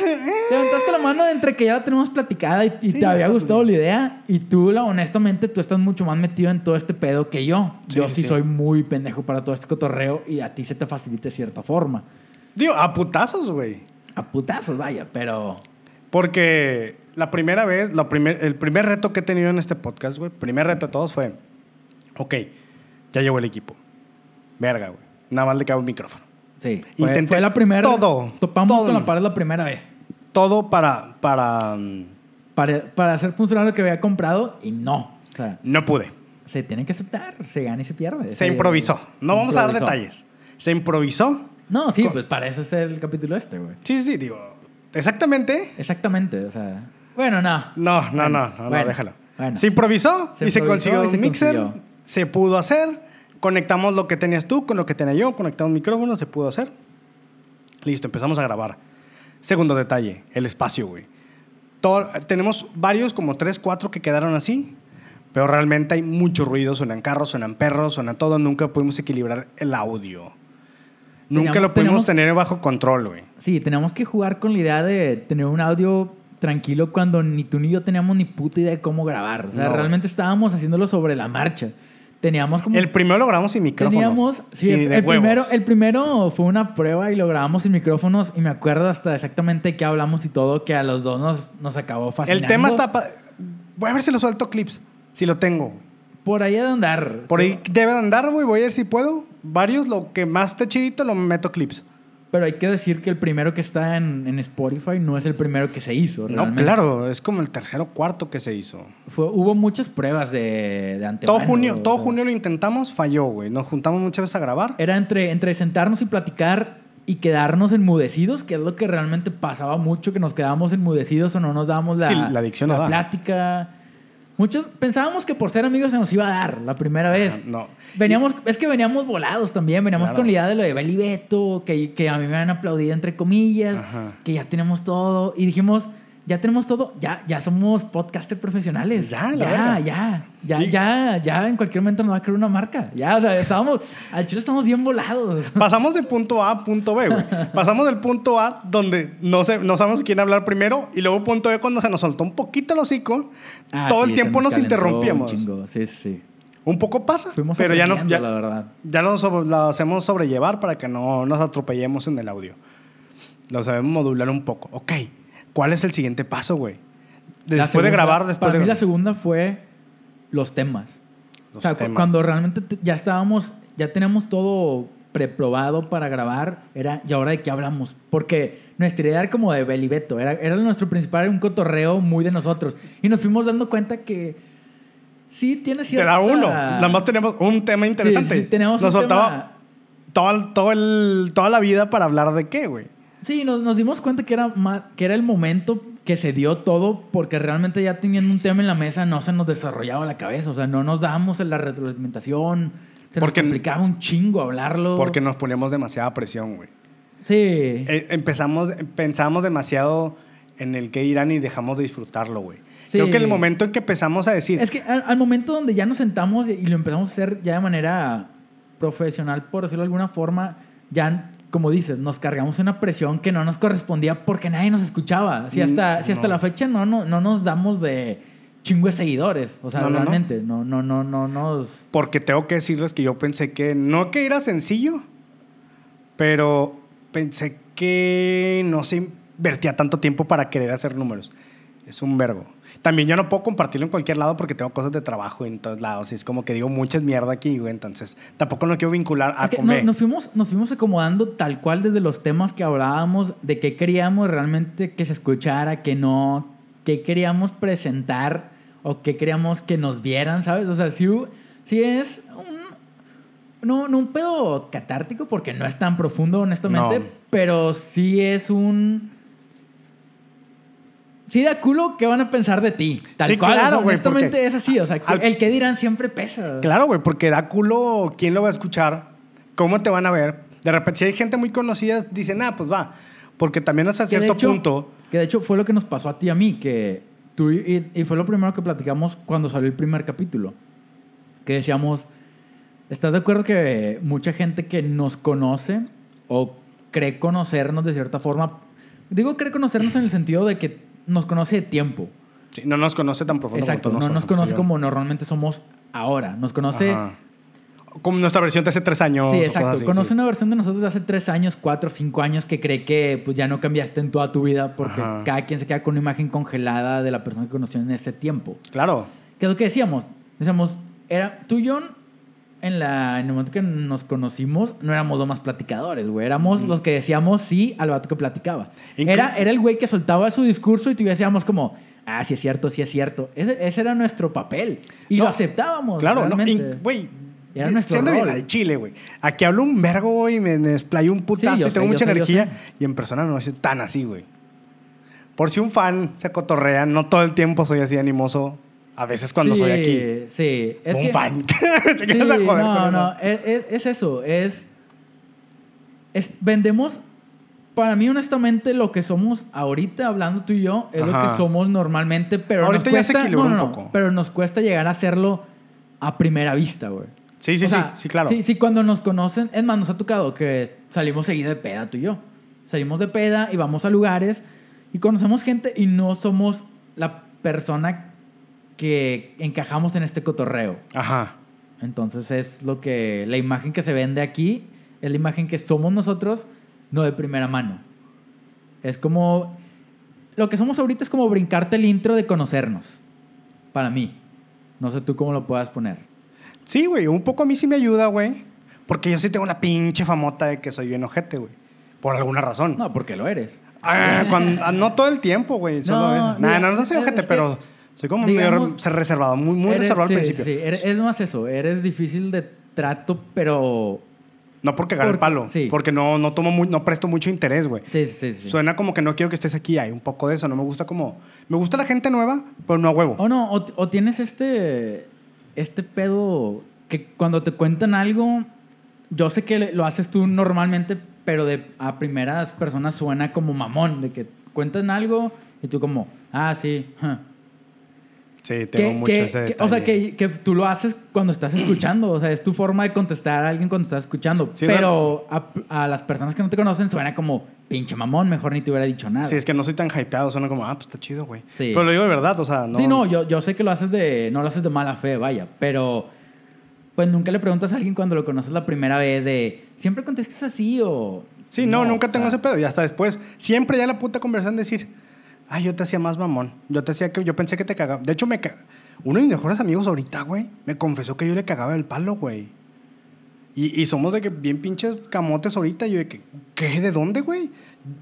Levantaste la mano entre que ya la tenemos platicada y, y Sí, te había gustado bien. la idea. Y tú, la, honestamente, tú estás mucho más metido en todo este pedo que yo. Sí, yo sí, sí, sí. soy muy pendejo para todo este cotorreo y a ti se te facilita de cierta forma. Digo, a putazos, güey. A putazos, vaya, pero... Porque la primera vez, la primer, el primer reto que he tenido en este podcast, güey, primer reto de todos fue, ok, ya llegó el equipo. Verga, güey. Nada más le cabe un micrófono. Sí, fue, Intenté fue la primera... todo, Topamos todo. con la pared la primera vez. Todo para, para... mm, Para, para hacer funcionar lo que había comprado y no. O sea, No pude. se tiene que aceptar. Se gana y se pierde. Se improvisó. No se vamos a dar detalles. Se improvisó. No, sí, Con- pues para eso es el capítulo este, güey. Sí, sí, digo. Exactamente. Exactamente, o sea... Bueno, no. No, no, Bueno, no, no, déjalo. bueno. Se improvisó Se y se consiguió y un mixer. consiguió. Se pudo hacer. Conectamos lo que tenías tú con lo que tenía yo. Conectamos micrófonos, se pudo hacer. Listo, empezamos a grabar. Segundo detalle, el espacio, güey. Todo- tenemos varios, como tres, cuatro que quedaron así. Pero realmente hay mucho ruido. Suenan carros, suenan perros, suena todo. Nunca pudimos equilibrar el audio. Nunca Teníamos- lo pudimos teníamos- tener bajo control, güey. Sí, tenemos que jugar con la idea de tener un audio tranquilo cuando ni tú ni yo teníamos ni puta idea de cómo grabar. O sea, No. realmente estábamos haciéndolo sobre la marcha. Teníamos como... El primero lo grabamos sin micrófonos. Teníamos... Sí, el, de el huevos. primero, el primero fue una prueba y lo grabamos sin micrófonos y me acuerdo hasta exactamente qué hablamos y todo que a los dos nos, nos acabó fascinando. El tema está... pa- Voy a ver si lo suelto clips. Si lo tengo. Por ahí de andar. Por ahí debe de andar, güey. Voy a ver si puedo. Varios, lo que más esté chidito, lo meto clips. Pero hay que decir que el primero que está en, en Spotify no es el primero que se hizo. No, realmente. claro. Es como el tercero o cuarto que se hizo. Fue- hubo muchas pruebas de, de antemano. Todo junio, todo junio lo intentamos, falló, güey. Nos juntamos muchas veces a grabar. Era entre, entre sentarnos y platicar y quedarnos enmudecidos, que es lo que realmente pasaba mucho, que nos quedábamos enmudecidos o no nos dábamos la, Sí, la adicción no la plática. Muchos pensábamos que por ser amigos se nos iba a dar la primera vez. No. Veníamos, es que veníamos volados también, veníamos Claro. con la idea de lo de Beli Beto, que, que a mí me han aplaudido entre comillas, Ajá. que ya tenemos todo. Y dijimos, ya tenemos todo, ya, ya somos podcasters profesionales. Ya, la ya, ya, ya, Y- ya, ya, en cualquier momento nos va a crear una marca. Ya, o sea, estábamos, al chile estamos bien volados. Pasamos de punto A a punto B, güey. Pasamos del punto A donde no, sé, no sabemos quién hablar primero y luego punto B cuando se nos soltó un poquito el hocico. Ah, todo sí, el tiempo nos interrumpíamos. Un chingo, sí, sí, sí. Un poco pasa, Fuimos pero ya no, ya, la verdad. ya lo, sobre- lo hacemos sobrellevar para que no nos atropellemos en el audio. Lo sabemos modular un poco. Ok, ¿cuál es el siguiente paso, güey? Después de grabar, después Para de mí la segunda fue los temas. Los o sea, temas. cuando realmente te- ya estábamos, ya teníamos todo preprobado para grabar, era, ¿y ahora de qué hablamos? Porque nuestra idea era como de Belibeto, era, era nuestro principal, era un cotorreo muy de nosotros. Y nos fuimos dando cuenta que sí tiene Te cierta... da uno. Nada más tenemos un tema interesante. Sí, sí, tenemos Nos un tema- todo el- todo el- toda la vida para hablar de qué, güey. Sí, nos, nos dimos cuenta que era, que era el momento que se dio todo porque realmente ya teniendo un tema en la mesa no se nos desarrollaba la cabeza. O sea, no nos dábamos en la retroalimentación. Se Porque- nos complicaba un chingo hablarlo. Porque nos poníamos demasiada presión, güey. Sí. Eh, empezamos, pensamos demasiado en el que irán y dejamos de disfrutarlo, güey. Sí. Creo que el momento en que empezamos a decir, Es que al, al momento donde ya nos sentamos y lo empezamos a hacer ya de manera profesional, por decirlo de alguna forma, ya, como dices, nos cargamos una presión que no nos correspondía porque nadie nos escuchaba. Si hasta, Mm, si hasta la fecha no, no, no nos damos de chingo de seguidores. O sea, No, no, no. realmente, no, no, no, no nos... porque tengo que decirles que yo pensé que no que era sencillo, pero pensé que no se invertía tanto tiempo para querer hacer números. Es un vergo. También yo no puedo compartirlo en cualquier lado porque tengo cosas de trabajo en todos lados. Y es como que digo muchas mierda aquí, güey. Entonces tampoco lo quiero vincular a Es que no- comer. nos, fuimos, nos fuimos acomodando tal cual desde los temas que hablábamos, de qué queríamos realmente que se escuchara, que no, qué queríamos presentar o qué queríamos que nos vieran, ¿sabes? O sea, sí, sí es un, no, no un pedo catártico porque no es tan profundo, honestamente, No. pero sí es un... sí da culo, ¿qué van a pensar de ti? Tal Sí, cual. claro, güey, Honestamente porque- es así. O sea, al- el que dirán siempre pesa. Claro, güey, porque da culo quién lo va a escuchar, cómo te van a ver. De repente, si hay gente muy conocida, dicen, ah, pues va. Porque también hasta Que cierto hecho- punto. Que de hecho fue lo que nos pasó a ti y a mí, que tú y, y fue lo primero que platicamos cuando salió el primer capítulo. Que decíamos, ¿estás de acuerdo que mucha gente que nos conoce o cree conocernos de cierta forma, digo cree conocernos en el sentido de que nos conoce de tiempo? sí, no nos conoce tan profundo Exacto, como no nos conoce como normalmente somos ahora, nos conoce... Ajá. Como nuestra versión de hace tres años. Sí, exacto. así, Conoce sí. una versión de nosotros de hace tres años, cuatro, cinco años que cree que pues, ya no cambiaste en toda tu vida porque Ajá. cada quien se queda con una imagen congelada de la persona que conoció en ese tiempo. Claro. ¿Qué es lo que decíamos? Decíamos, era, tú y yo, en, la, en el momento que nos conocimos, no éramos los más platicadores, güey. Éramos los que decíamos sí al vato que platicaba. Inclu- Era, era el güey que soltaba su discurso y tú y decíamos como, ah, sí es cierto, sí es cierto. Ese, ese era nuestro papel. Y No, lo aceptábamos. Claro, no. Güey. Era nuestro siendo bien al chile, güey. Aquí hablo un vergo, güey, me me desplayo un putazo Sí, y tengo sé, mucha yo sé, yo energía. sé. Y en persona no soy tan así, güey. Por si un fan se cotorrea, no todo el tiempo soy así animoso. A veces cuando Sí, soy aquí. Sí, es un que- fan. Te Sí, a joder no, con eso. no, es, es- es eso, es, es- Vendemos, para mí honestamente, lo que somos ahorita, hablando tú y yo, es lo Ajá. que somos normalmente, pero Ahorita nos ya se cuesta... no, no, un poco. pero nos cuesta llegar a hacerlo a primera vista, güey. Sí, sí, O sí, sea, sí, claro. Sí, sí, cuando nos conocen, es más, nos ha tocado que salimos seguido de peda tú y yo. Salimos de peda y vamos a lugares y conocemos gente y no somos la persona que encajamos en este cotorreo. Ajá. Entonces es lo que la imagen que se vende aquí es la imagen que somos nosotros, no de primera mano. Es como lo que somos ahorita es como brincarte el intro de conocernos. Para mí. No sé tú cómo lo puedas poner. Sí, güey, un poco a mí sí me ayuda, güey. Porque yo sí tengo la pinche famota de que soy bien ojete, güey. Por alguna razón. No, porque lo eres. Ah, cuando- ah, no todo el tiempo, güey. Solo No, Nah, no, no soy ojete, que, pero soy como digamos, medio re- ser reservado, muy, muy Eres- reservado sí, al principio. sí, eres- es más eso. Eres difícil de trato, pero... No porque agarre el Porque- palo, sí. porque no, no tomo muy- no presto mucho interés, güey. Sí, sí, sí. Suena como que no quiero que estés aquí, hay un poco de eso, no me gusta como... Me gusta la gente nueva, pero no a huevo. O no, o, o tienes este, este pedo que cuando te cuentan algo, yo sé que lo haces tú normalmente, pero de a primeras personas suena como mamón, de que cuentan algo y tú como, ah, sí. huh". Sí, tengo Que- mucho que- ese que- o sea, detalle. que, que tú lo haces cuando estás escuchando, o sea, es tu forma de contestar a alguien cuando estás escuchando, Sí, pero a, a las personas que no te conocen suena como, pinche mamón, mejor ni te hubiera dicho nada. Sí, es que no soy tan hypeado, suena como, ah, pues está chido, güey. Sí. Pero lo digo de verdad, o sea, no... Sí, no, yo, yo sé que lo haces de. No lo haces de mala fe, vaya. Pero. Pues nunca le preguntas a alguien cuando lo conoces la primera vez de. ¿Siempre contestas así o.? Sí, no, nunca tengo o sea, ese pedo. Y hasta después, siempre ya la puta conversación decir, ay, yo te hacía más mamón. Yo te hacía que, yo pensé que te cagaba. De hecho, me ca- uno de mis mejores amigos ahorita, güey, me confesó que yo le cagaba el palo, güey. Y, y somos de que bien pinches camotes ahorita. Yo de que, ¿qué? ¿De dónde, güey?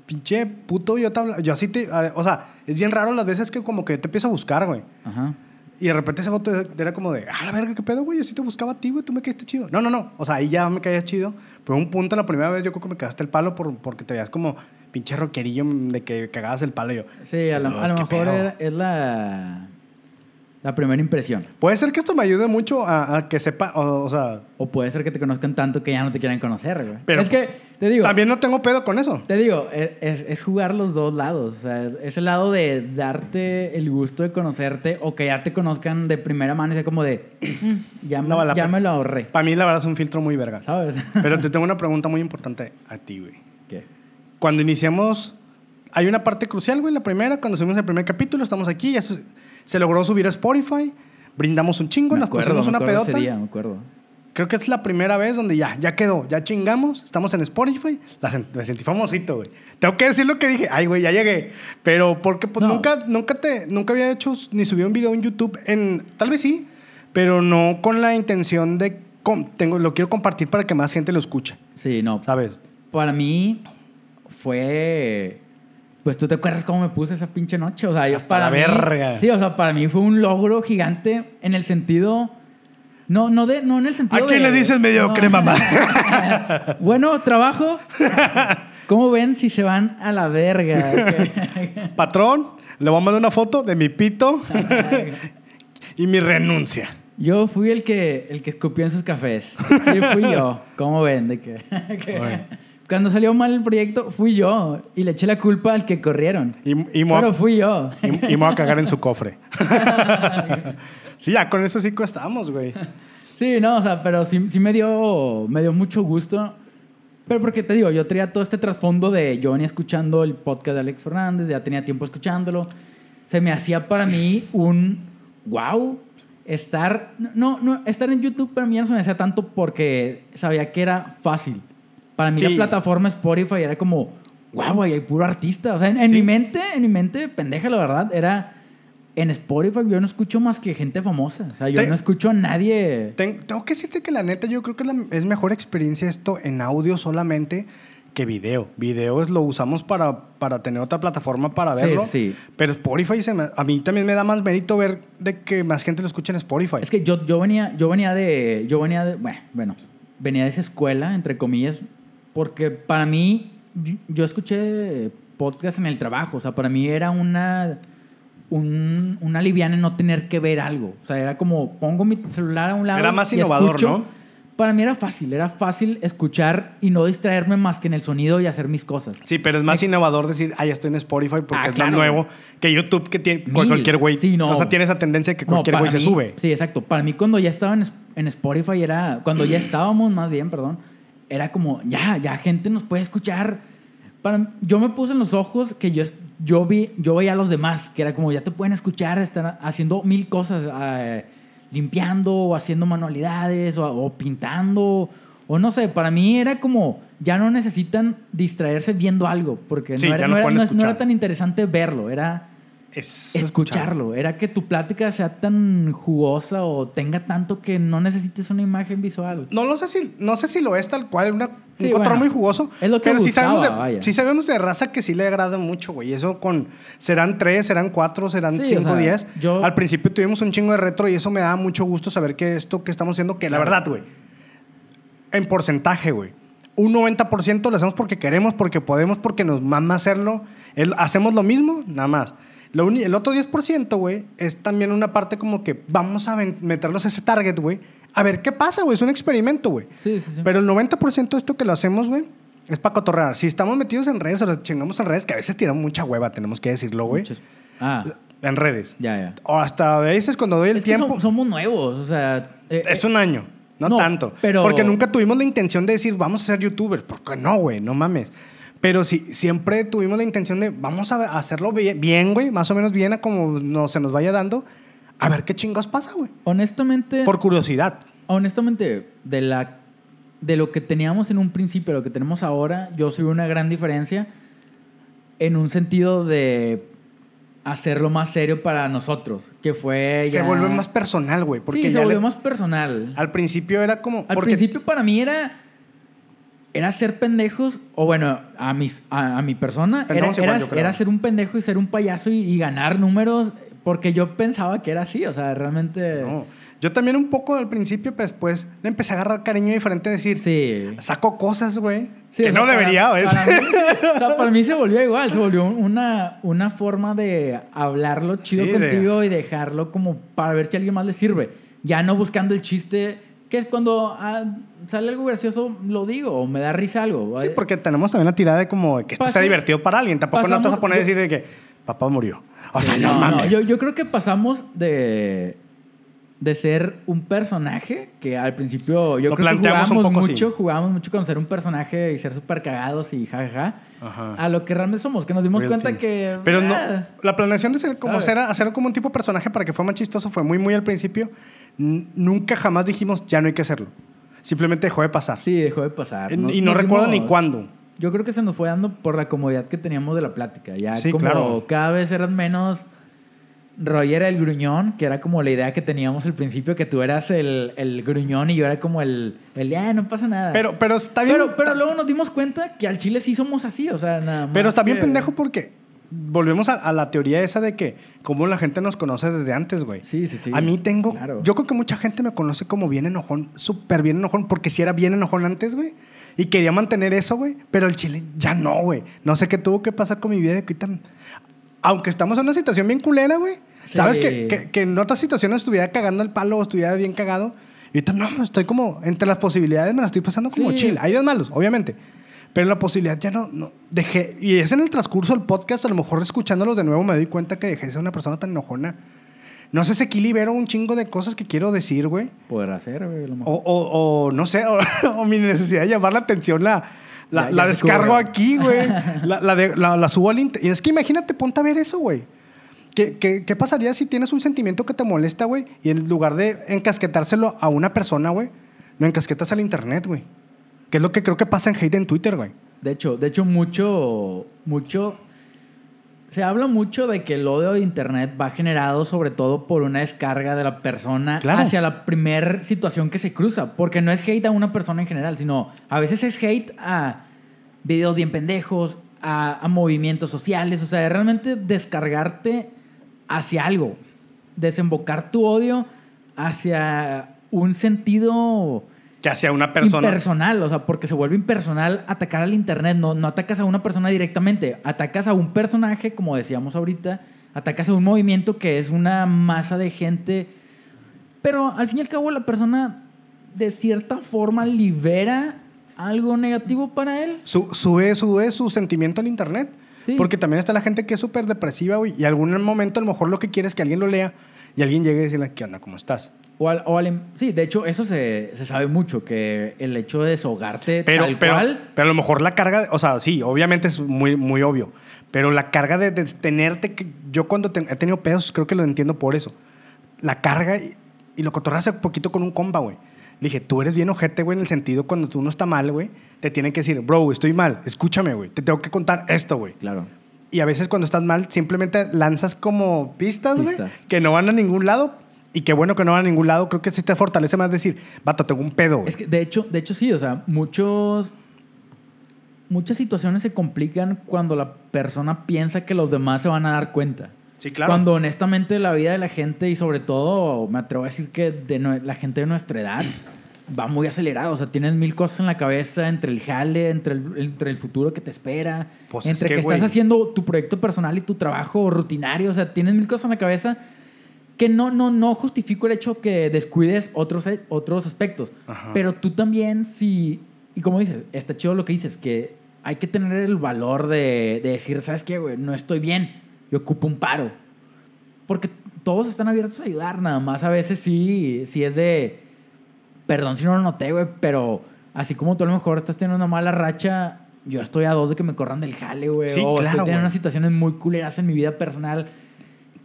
Pinche puto, yo te habla- Yo así te. O sea, es bien raro las veces que como que te empiezo a buscar, güey. Ajá. Y de repente ese voto era como de, ah, la verga, ¿qué pedo, güey? Yo sí te buscaba a ti, güey, tú me caíste chido. No, no, no. O sea, ahí ya me caías chido. Pero un punto, la primera vez, yo creo que me cagaste el palo por, porque te veías como pinche rockerillo de que cagabas el palo. Yo, Sí, a lo, "Oh, a lo qué mejor pedo". es, es la. La primera impresión. Puede ser que esto me ayude mucho a, a que sepa, o, o sea, O puede ser que te conozcan tanto que ya no te quieran conocer, güey. Pero es que, te digo. también no tengo pedo con eso. Te digo, es, es- es jugar los dos lados. O sea, es el lado de darte el gusto de conocerte o que ya te conozcan de primera mano y sea como de. "Mm, ya me, No la ya me lo ahorré. Para mí, la verdad, es un filtro muy verga. ¿Sabes? Pero te tengo una pregunta muy importante a ti, güey. ¿Qué? Cuando iniciamos, hay una parte crucial, güey. La primera, cuando subimos el primer capítulo, estamos aquí, ya se, se logró subir a Spotify, brindamos un chingo, Me nos acuerdo, pusimos me una pedota. ese día, me acuerdo. Creo que es la primera vez donde ya, ya quedó, ya chingamos, estamos en Spotify. La me sentí famosito, güey. Tengo que decir lo que dije. Ay, güey, ya llegué. Pero porque pues, No. nunca, nunca, te, nunca había hecho ni subido un video en YouTube en... Tal vez sí, pero no con la intención de... tengo, lo quiero compartir para que más gente lo escuche, Sí, no. ¿sabes? Para mí fue. Pues tú te acuerdas cómo me puse esa pinche noche. O sea, yo Hasta para la mí- verga. Sí, o sea, para mí fue un logro gigante en el sentido. No, no, de, no en el sentido ¿A quién de- le dices mediocre, no. mamá? bueno, trabajo. ¿Cómo ven si se van a la verga? Patrón, le voy a mandar una foto de mi pito y mi renuncia. Yo fui el que, el que escupió en sus cafés. Sí, fui yo. ¿Cómo ven? De que, que-. Cuando salió mal el proyecto, fui yo. Y le eché la culpa al que corrieron. Y, y Pero fui yo. y- y me voy a cagar en su cofre. Sí, ya con eso sí estamos, güey. Sí, no, o sea, pero sí, sí me, dio, me dio mucho gusto. Pero porque te digo, yo traía todo este trasfondo de yo venía escuchando el podcast de Alex Fernández, ya tenía tiempo escuchándolo. Se me hacía para mí un wow estar. No, no, estar en YouTube para mí no se me hacía tanto porque sabía que era fácil. Para mí Sí. la plataforma Spotify era como, wow, ahí hay puro artista. O sea, en, en Sí. mi mente, en mi mente, pendeja la verdad, era. En Spotify yo no escucho más que gente famosa. O sea, yo no escucho a nadie. Ten- tengo que decirte que la neta, yo creo que es, la- es mejor experiencia esto en audio solamente que video. Video es lo usamos para, para tener otra plataforma para Sí, verlo. sí. Pero Spotify, se me- a mí también me da más mérito ver de que más gente lo escucha en Spotify. Es que yo, yo venía, yo venía de, yo venía de, bueno, bueno, venía de esa escuela, entre comillas, porque para mí, yo, yo escuché podcast en el trabajo, o sea, para mí era una, un, una liviana en no tener que ver algo, o sea, era como, pongo mi celular a un lado. Era más y innovador, escucho. ¿no? Para mí era fácil, era fácil escuchar y no distraerme más que en el sonido y hacer mis cosas. Sí, pero es más innovador decir, ah, ya estoy en Spotify porque Ah, es claro, más nuevo güey. que YouTube que tiene Mil. cualquier güey. Sí, no. O sea, tiene esa tendencia que cualquier güey se sube. Sí, exacto. Para mí cuando ya estaba en, en Spotify era... Cuando ya estábamos, más bien, perdón. Era como, ya, ya gente nos puede escuchar. Para, yo me puse en los ojos que yo, yo, vi, yo veía a los demás, que era como, ya te pueden escuchar, están haciendo mil cosas, eh, limpiando o haciendo manualidades o, o pintando. O no sé, para mí era como, ya no necesitan distraerse viendo algo, porque Sí, no, era, no era- no era tan interesante verlo, era Es escucharlo. Era que tu plática sea tan jugosa o tenga tanto que no necesites una imagen visual. No lo sé si, no sé si lo es tal cual, una, Sí, un control bueno, muy jugoso. es lo que pero sí buscaba, sabemos, de, sí sabemos de raza que sí le agrada mucho, güey. Eso con. Serán tres, serán cuatro, serán Sí, o cinco, sea, diez. yo- Al principio tuvimos un chingo de retro y eso me da mucho gusto saber que esto que estamos haciendo, que la verdad, güey. En porcentaje, güey. Un 90% lo hacemos porque queremos, porque podemos, porque nos mama hacerlo. Hacemos lo mismo, nada más. Lo el otro 10%, güey, es también una parte como que vamos a meterlos a ese target, güey. A ver qué pasa, güey. Es un experimento, güey. Sí, sí, sí. Pero el 90% de esto que lo hacemos, güey, es para cotorrear. Si estamos metidos en redes o lo chingamos en redes, que a veces tiramos mucha hueva, tenemos que decirlo, güey. Ah, En redes. ya, ya. O hasta a veces cuando doy el Es que tiempo. som- somos nuevos, o sea... eh, Es un año, no, no, tanto. pero- Porque nunca tuvimos la intención de decir, vamos a ser youtubers. Porque no, güey, no mames. Pero sí, siempre tuvimos la intención de, vamos a hacerlo bien, güey, más o menos bien a como no, se nos vaya dando. A ver qué chingados pasa, güey. honestamente, Por curiosidad. honestamente, de, la, de lo que teníamos en un principio a lo que tenemos ahora, yo sí veo una gran diferencia en un sentido de hacerlo más serio para nosotros, que fue Se ya- vuelve más personal, güey. Porque sí, se volvió le- más personal. al principio era como. Al porque principio para mí era era ser pendejos o bueno a mis a, a mi persona era, igual, era, ser un pendejo y ser un payaso y, y ganar números porque yo pensaba que era así o sea realmente No. Yo también un poco al principio, pero después le empecé a agarrar cariño diferente, decir, sí saco cosas, güey, Sí, que o sea, no debería, ¿ves? para mí- o sea, para mí se volvió igual, se volvió una, una forma de hablarlo chido Sí, de- contigo y dejarlo como para ver si a alguien más le sirve. Ya no buscando el chiste, que es cuando ah, sale algo gracioso, lo digo, o me da risa algo. Sí, porque tenemos también la tirada de como que esto sea divertido para alguien. Tampoco no te vas a pasamos- poner a decir de que papá murió. O sea, no, mames. yo, yo creo que pasamos de, de ser un personaje que al principio yo Lo creo que un poco mucho, así. jugábamos mucho con ser un personaje y ser súper cagados y jajaja. Ajá. A lo que realmente somos, que nos dimos Real cuenta team. que. Pero no, ah, la planeación de ser como ser, hacer como un tipo de personaje para que fuera más chistoso fue muy, muy al principio. Nunca jamás dijimos, ya no hay que hacerlo. Simplemente dejó de pasar. Sí, dejó de pasar. y no recuerdo ni cuándo. Yo creo que se nos fue dando por la comodidad que teníamos de la plática. Ya Sí, como claro. cada vez eras menos Roger el gruñón, que era como la idea que teníamos al principio, que tú eras el, el gruñón y yo era como el, el ya, no pasa nada. Pero, pero está bien. pero, luego nos dimos cuenta que al chile sí somos así, o sea, nada más. pero está bien que- pendejo porque volvemos a, a la teoría esa de que cómo la gente nos conoce desde antes, güey. Sí, sí, sí. A mí tengo. Claro. Yo creo que mucha gente me conoce como bien enojón, súper bien enojón, porque si era bien enojón antes, güey. Y quería mantener eso, güey. Pero el chile ya no, güey. No sé qué tuvo que pasar con mi vida. Que ahorita- aunque estamos en una situación bien culera, güey. Sabes Sí. que, que, que en otras situaciones estuviera cagando el palo o estuviera bien cagado. Y ahorita no, estoy como, entre las posibilidades me la estoy pasando como Sí. chill. Hay días malos, obviamente. Pero la posibilidad ya no, no, dejé. Y es en el transcurso del podcast, a lo mejor escuchándolos de nuevo me doy cuenta que dejé de ser una persona tan enojona. No sé si aquí libero un chingo de cosas que quiero decir, güey. Podrá ser, güey. a lo mejor. O, o, o no sé, o, o mi necesidad de llamar la atención la, la, Ya- ya descargo aquí, güey. La, la, de- la- la subo al inter- Y es que imagínate, ponte a ver eso, güey. ¿Qué, qué, qué pasaría si tienes un sentimiento que te molesta, güey? Y en lugar de encasquetárselo a una persona, güey, lo encasquetas al internet, güey. Que es lo que creo que pasa en hate en Twitter, güey. De hecho, de hecho, mucho, mucho. Se habla mucho de que el odio de internet va generado sobre todo por una descarga de la persona Claro. hacia la primer situación que se cruza. Porque no es hate a una persona en general, sino a veces es hate a videos bien pendejos, a, a movimientos sociales. O sea, realmente descargarte hacia algo. Desembocar tu odio hacia un sentido Que hacia una persona. impersonal, o sea, porque se vuelve impersonal atacar al internet, no, no atacas a una persona directamente, atacas a un personaje, como decíamos ahorita, atacas a un movimiento que es una masa de gente, pero al fin y al cabo la persona de cierta forma libera algo negativo para él. Su- sube, sube su sentimiento al internet. Sí. Porque también está la gente que es súper depresiva, güey. Y algún momento a lo mejor lo que quiere es que alguien lo lea y alguien llegue y decirle, ¿qué onda? ¿Cómo estás? O al- o al- sí, de hecho, eso se, se sabe mucho, que el hecho de desahogarte Pero, tal pero, cual... pero a lo mejor la carga, o sea, sí, obviamente es muy, muy obvio. Pero la carga de, de tenerte, que yo cuando te- he tenido pedos, creo que lo entiendo por eso. La carga, y, y lo cotorré hace poquito con un compa, güey. Le dije, tú eres bien ojete, güey, en el sentido cuando tú no está mal, güey, te tienen que decir, bro, estoy mal, escúchame, güey, te tengo que contar esto, güey. Claro. Y a veces cuando estás mal, simplemente lanzas como pistas, güey, que no van a ningún lado. Y qué bueno que no van a ningún lado. Creo que sí te fortalece más decir, vato, tengo un pedo, güey. Es que de hecho, de hecho sí, o sea, muchos muchas situaciones se complican cuando la persona piensa que los demás se van a dar cuenta. Sí, claro. Cuando honestamente la vida de la gente y sobre todo me atrevo a decir que de la gente de nuestra edad va muy acelerado, o sea, tienes mil cosas en la cabeza entre el jale, entre el, entre el futuro que te espera, Pues es entre que, que, estás haciendo tu proyecto personal y tu trabajo rutinario, o sea, tienes mil cosas en la cabeza que no, no, no justifico el hecho que descuides otros, otros aspectos. Ajá. Pero tú también, si. Y como dices, está chido lo que dices, que hay que tener el valor de, de decir, ¿sabes qué, güey? No estoy bien. Yo ocupo un paro. Porque todos están abiertos a ayudar, nada más. A veces sí, sí es de. Perdón si no lo noté, güey, pero así como tú a lo mejor estás teniendo una mala racha, yo estoy a dos de que me corran del jale, güey. Sí, o claro, estoy teniendo güey. unas situaciones muy culeras en mi vida personal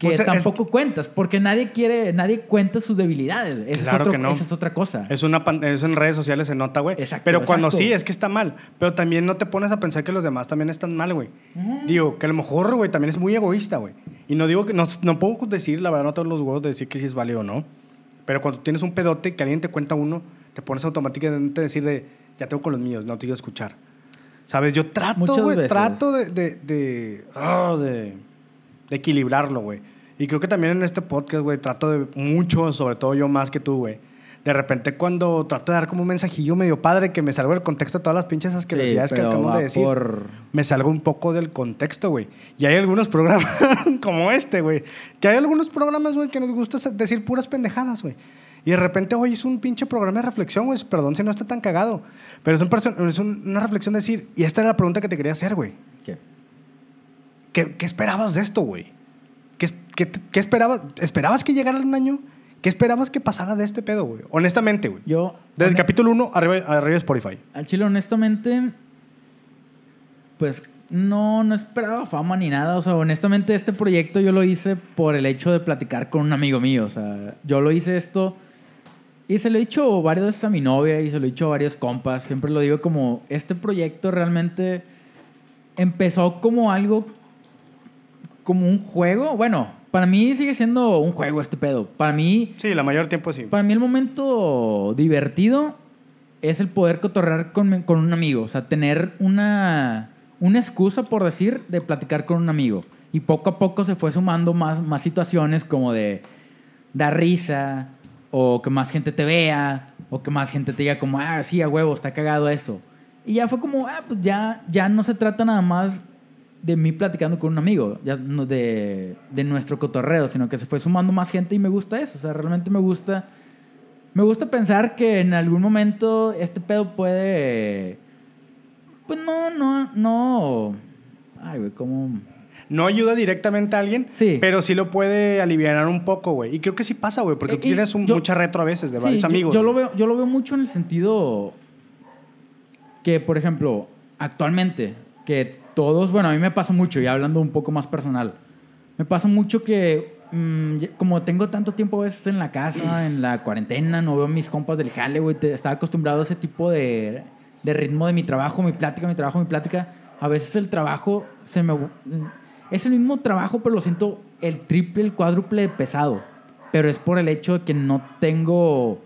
que Pues es- tampoco cuentas, porque nadie quiere, nadie cuenta sus debilidades. Esa, Claro es, otro- que no. esa es otra cosa. Es una eso en redes sociales se nota, güey. Exacto, Pero cuando exacto. sí, es que está mal. Pero también no te pones a pensar que los demás también están mal, güey. Digo, que a lo mejor, güey, también es muy egoísta, güey. Y no digo que, no, no puedo decir, la verdad, no tengo los huevos de decir que sí es válido o no. Pero cuando tienes un pedote que alguien te cuenta uno, te pones automáticamente a decir de, ya tengo con los míos, no te quiero escuchar. ¿Sabes? Yo trato, güey, trato de, de, de, ah, de- de equilibrarlo, güey. Y creo que también en este podcast, güey, trato de mucho, sobre todo yo más que tú, güey. De repente cuando trato de dar como un mensajillo medio padre que me salgo del contexto de todas las pinches asquerosidades Sí, que acabamos de decir, por- me salgo un poco del contexto, güey. Y hay algunos programas como este, güey. Que hay algunos programas, güey, que nos gusta decir puras pendejadas, güey. Y de repente, hoy es un pinche programa de reflexión, güey. Perdón si no está tan cagado. Pero es, un es un- una reflexión de decir, y esta era la pregunta que te quería hacer, güey. ¿Qué? ¿Qué, qué esperabas de esto, güey? ¿Qué, qué qué esperabas? ¿Esperabas que llegara un año? ¿Qué esperabas que pasara de este pedo, güey? Honestamente, güey. Yo, Desde el capítulo 1 arriba, arriba de Spotify. al chile, honestamente, pues no, no esperaba fama ni nada. O sea, honestamente, este proyecto yo lo hice por el hecho de platicar con un amigo mío. O sea, yo lo hice esto y se lo he dicho varias veces a mi novia y se lo he dicho a varios compas. Siempre lo digo como, este proyecto realmente empezó como algo, como un juego. Bueno, para mí sigue siendo un juego este pedo. Para mí Sí, la mayor tiempo sí. para mí el momento divertido es el poder cotorrear con, con un amigo. O sea, tener una, una excusa, por decir, de platicar con un amigo. Y poco a poco se fue sumando más, más situaciones como de dar risa, o que más gente te vea, o que más gente te diga como, ah, sí, a huevo, está cagado eso. Y ya fue como, ah, pues ya, ya no se trata nada más de mí platicando con un amigo, ya no de, de nuestro cotorreo, sino que se fue sumando más gente y me gusta eso. O sea, realmente me gusta. Me gusta pensar que en algún momento este pedo puede. Pues no, no, no. Ay, güey, ¿cómo.? No ayuda directamente a alguien, Sí. pero sí lo puede aliviar un poco, güey. Y creo que sí pasa, güey, porque Eh, tú tienes un- yo- mucha retro a veces de Sí, varios yo- amigos. Yo, lo güey. veo, yo lo veo mucho en el sentido que, por ejemplo, actualmente, que todos, bueno, a mí me pasa mucho, ya hablando un poco más personal, me pasa mucho que mm, como tengo tanto tiempo a veces en la casa, en la cuarentena, no veo a mis compas del jale, güey, estaba acostumbrado a ese tipo de, de ritmo de mi trabajo, mi plática, mi trabajo, mi plática. A veces el trabajo se me... Es el mismo trabajo, pero lo siento el triple, el cuádruple de pesado. Pero es por el hecho de que no tengo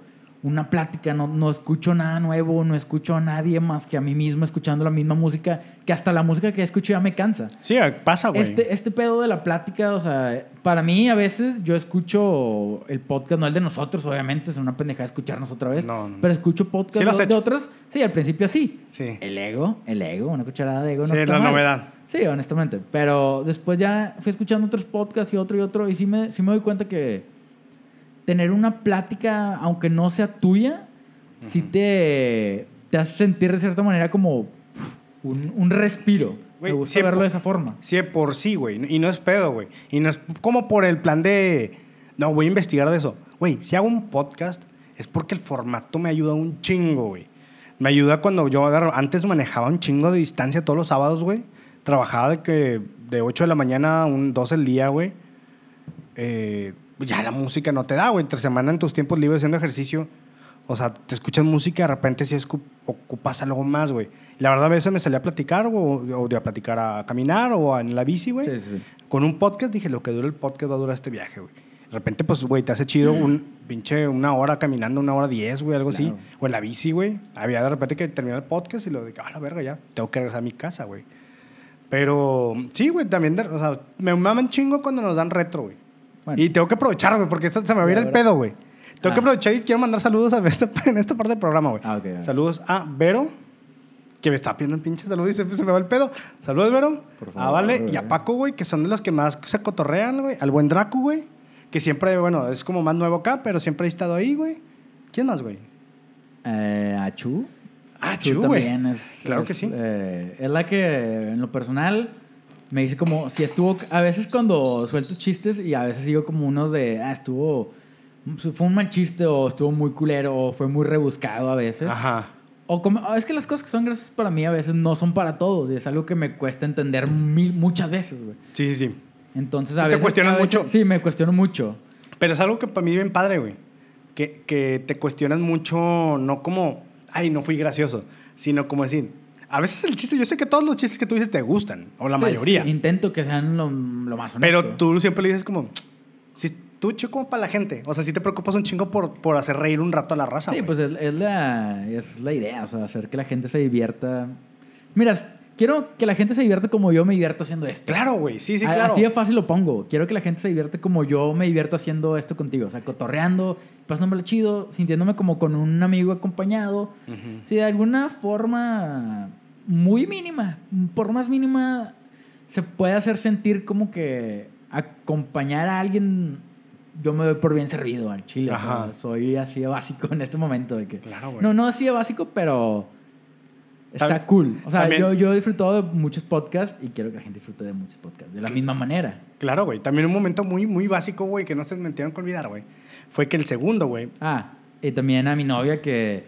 una plática, no, no escucho nada nuevo, no escucho a nadie más que a mí mismo escuchando la misma música, que hasta la música que escucho ya me cansa. Sí, pasa, güey. Este, este pedo de la plática, o sea, para mí a veces yo escucho el podcast, no el de nosotros, obviamente, es una pendejada escucharnos otra vez, No, no. pero escucho podcast Sí de, otras, sí, al principio sí. Sí. El ego, el ego, una cucharada de ego. Sí, no está la mal. novedad. Sí, honestamente. Pero después ya fui escuchando otros podcasts y otro y otro. Y sí me, sí me doy cuenta que tener una plática, aunque no sea tuya, sí te, te hace sentir de cierta manera como un, un respiro. Güey, me gusta verlo de esa forma. Sí, de por sí, güey. Y no es pedo, güey. Y no es como por el plan de. No, voy a investigar de eso. Güey, si hago un podcast, es porque el formato me ayuda un chingo, güey. Me ayuda cuando yo agarro. Antes manejaba un chingo de distancia todos los sábados, güey. Trabajaba de que de 8 de la mañana a un 12 del día, güey. Eh, ya la música no te da, güey. Entre semana en tus tiempos libres haciendo ejercicio. O sea, te escuchas música y de repente si ocupas algo más, güey. La verdad a veces me salía a platicar o, o de a platicar a caminar o en la bici, güey. Sí, sí, sí. Con un podcast dije, lo que dura el podcast va a durar este viaje, güey. De repente, pues, güey, te hace chido un pinche una hora caminando, una hora diez, güey, algo Claro. así. O en la bici, güey. Había de repente que terminar el podcast y lo de, ah, la verga, ya, tengo que regresar a mi casa, güey. Pero sí, güey, también, o sea, me maman chingo cuando nos dan retro, güey. Bueno. Y tengo que aprovechar, güey, porque esto se me va a ir el pedo, güey. Tengo Ah. que aprovechar y quiero mandar saludos a esta, en esta parte del programa, güey. Ah, ok, ok. Saludos a Vero, que me está pidiendo un pinche saludo y se, se me va el pedo. Saludos, Vero. Por a favor, Vale y a Paco, güey, que son de los que más se cotorrean, güey. Al buen Draco, güey, que siempre, bueno, es como más nuevo acá, pero siempre ha estado ahí, güey. ¿Quién más, güey? Eh, ¿A Chu? Ah, Chu güey. Claro es, que sí. eh, es la que, en lo personal, me dice como si estuvo. A veces cuando suelto chistes y a veces digo como unos de. Ah, estuvo. Fue un mal chiste o estuvo muy culero o fue muy rebuscado a veces. Ajá. O como, ah, es que las cosas que son gracias para mí a veces no son para todos y es algo que me cuesta entender mil, muchas veces, güey. Sí, sí, sí. Entonces ¿Tú a te veces. cuestionas a veces- mucho? Sí, me cuestiono mucho. Pero es algo que para mí es bien padre, güey. Que, que te cuestionas mucho, no como, ay, no fui gracioso, sino como decir, a veces el chiste, yo sé que todos los chistes que tú dices te gustan, o la Sí, mayoría. sí, intento que sean lo, lo más honesto. Pero tú siempre le dices como, si tú chico como para la gente. O sea, si te preocupas un chingo por, por hacer reír un rato a la raza. Sí, pues es, es la, es la idea, o sea, hacer que la gente se divierta. Mira, quiero que la gente se divierta como yo me divierto haciendo esto. Claro, güey. Sí, sí, claro. Así de fácil lo pongo. Quiero que la gente se divierte como yo me divierto haciendo esto contigo. O sea, cotorreando, pasándomelo chido, sintiéndome como con un amigo acompañado. Si de alguna forma muy mínima, por más mínima, se puede hacer sentir como que acompañar a alguien, yo me doy por bien servido al chile. Ajá. soy así de básico en este momento. De que, Claro, güey. no, no así de básico, pero está También- cool. O sea, también- yo, yo he disfrutado de muchos podcasts y quiero que la gente disfrute de muchos podcasts de la misma manera. Claro, güey. También un momento muy, muy básico, güey, que no se me tuvieron que olvidar, güey. Fue que el segundo, güey. Ah, y también a mi novia que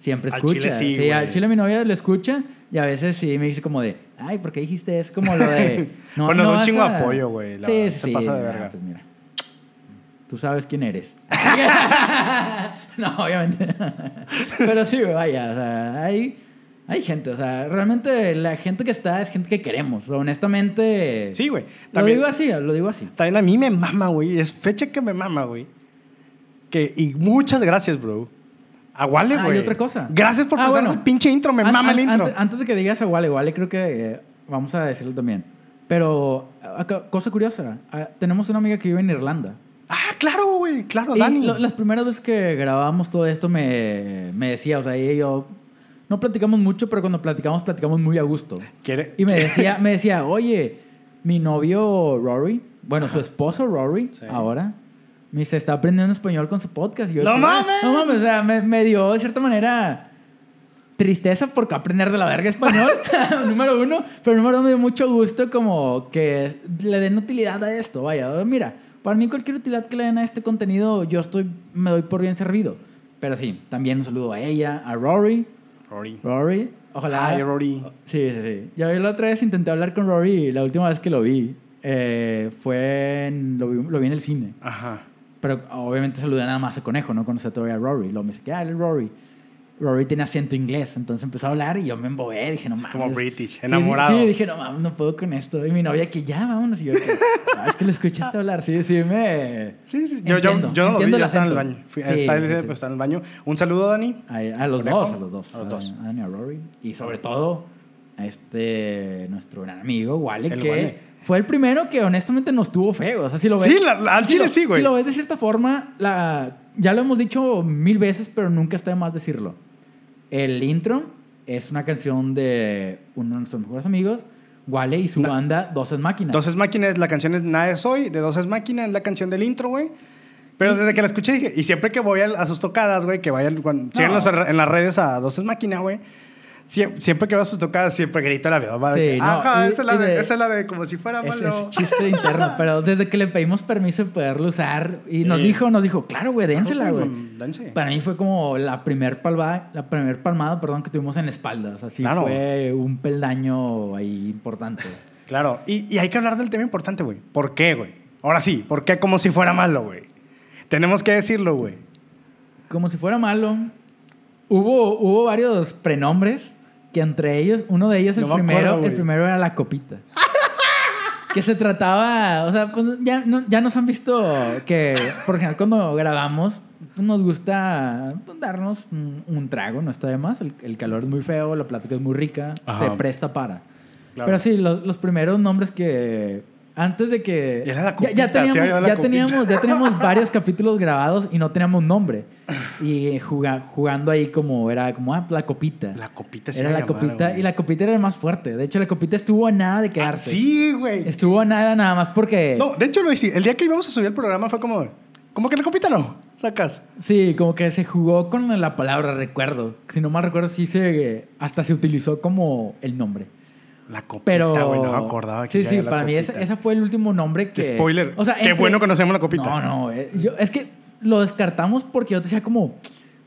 siempre Al escucha. chile sí, güey. al chile mi novia le escucha y a veces sí me dice como de, ay, ¿por qué dijiste eso? Como lo de... No, Bueno, no es un chingo a-". apoyo, güey, la Sí, sí, se pasa de Ah, verga. pues mira. Tú sabes quién eres. no, obviamente. Pero sí, vaya, o sea, hay, hay gente, o sea, realmente la gente que está es gente que queremos. Honestamente... Sí, güey. Lo También- digo así, lo digo así. También a mí me mama, güey. Es fecha que me mama, güey. Que, y muchas gracias, bro. A Wale, Ah, güey. y otra cosa. Gracias por Ah, bueno. el pinche intro. Me An- mama el intro. ante- antes de que digas a Wale, Wale creo que eh, vamos a decirlo también. Pero, acá, cosa curiosa, ah, tenemos una amiga que vive en Irlanda. Ah, claro, güey. Claro, Y Dani. lo- las primeras veces que grabábamos todo esto me, me decía, o sea, ella y yo no platicamos mucho, pero cuando platicamos, platicamos muy a gusto. ¿Quiere? Y me decía, me decía, oye, mi novio Rory, bueno, su esposo Rory, Sí. ahora, me dice, está aprendiendo español con su podcast. Y yo, ¡No "Ah, mames! No mames, o sea, me, me dio de cierta manera tristeza porque aprender de la verga español, número uno, pero número dos me dio mucho gusto como que le den utilidad a esto, vaya, mira, para mí cualquier utilidad que le den a este contenido, yo estoy, me doy por bien servido. Pero sí, también un saludo a ella, a Rory, Rory. Rory, ojalá... Ay, Rory. Sí, sí, sí. Yo la otra vez intenté hablar con Rory, la última vez que lo vi, eh, fue en, lo, vi, lo vi en el cine. Ajá. Pero obviamente saludé nada más a Conejo, no conocía todavía a Rory. Luego me dice, ¿qué es Rory? Rory tiene acento inglés, entonces empezó a hablar y yo me embobé, dije, no Es mames. como British, Sí, enamorado. Sí, dije, no mames, no puedo con esto. Y mi novia, que ya, vámonos. Y yo, que, "Ah, es que lo escuchaste hablar, sí, sí, me... Sí, sí. Yo, yo, Entiendo, yo no lo vi, el estaba en el baño. Fui, Sí, está, sí, sí. pues, está en el baño. Un saludo, Dani. A, a los ¿Conejo? dos, a los dos. A los dos. A Dani, a Rory. Y sobre todo a este, nuestro gran amigo, Wale, El que Wale. Fue el primero que honestamente nos tuvo feo. O sea, si lo ves... Sí, la- la- al si chile lo- sí, güey. Si lo ves de cierta forma, la, ya lo hemos dicho mil veces, pero nunca está de más decirlo. El intro es una canción de uno de nuestros mejores amigos, Wale, y su banda Dos es Máquinas. Dos es máquinas, la canción es Nada es hoy, de Dos es máquina, es la canción del intro, güey. Pero desde que la escuché dije, y siempre que voy a, sus tocadas, güey, que vayan, cuando, síganos en, en las redes a Dos es máquina, güey. Sie- Siempre que veo sus tocadas, siempre grito la vida. Sí, no, Ajá, y- esa es, la de, de- esa es la de como si fuera malo. es chiste interno, pero desde que le pedimos permiso de poderlo usar, y nos dijo, nos dijo, claro, güey, dénsela, güey. Mm. Para mí fue como la primer palmada, la primer palmada, perdón, que tuvimos en la espalda. O sea, sí Claro. fue un peldaño ahí importante. Claro, y, y hay que hablar del tema importante, güey. ¿Por qué, güey? Ahora sí, ¿por qué como si fuera malo, güey? Tenemos que decirlo, güey. Como si fuera malo. Hubo, hubo varios prenombres que entre ellos, uno de ellos, el No primero, acuerdo, el primero era la copita. que se trataba, o sea, pues ya, no- ya nos han visto que, por ejemplo, cuando grabamos, pues, nos gusta pues, darnos un, un trago, no está de más. El, el calor es muy feo, la plática es muy rica, Ajá. se presta para. Claro. Pero sí, los, los primeros nombres que. Antes de que. Era la ya- copita, ya, teníamos, era la ya, teníamos, ya teníamos varios capítulos grabados y no teníamos nombre. Y juga- jugando ahí como era como, ah, la copita. La copita se Era la copita güey. y la copita era el más fuerte. De hecho, la copita estuvo a nada de Ah, quedarse. sí, güey. Estuvo a nada nada más porque. No, de hecho lo hice. El día que íbamos a subir el programa fue como, como que la copita no, sacas. Sí, como que se jugó con la palabra recuerdo. Si no mal recuerdo, sí se. Hasta se utilizó como el nombre. La copita, Pero. güey, no me acordaba que Sí, sí, para mí ese, ese fue el último nombre que. Spoiler. O sea, Qué bueno que no se llama la copita. No, no. eh, yo- es que lo descartamos porque yo te decía como.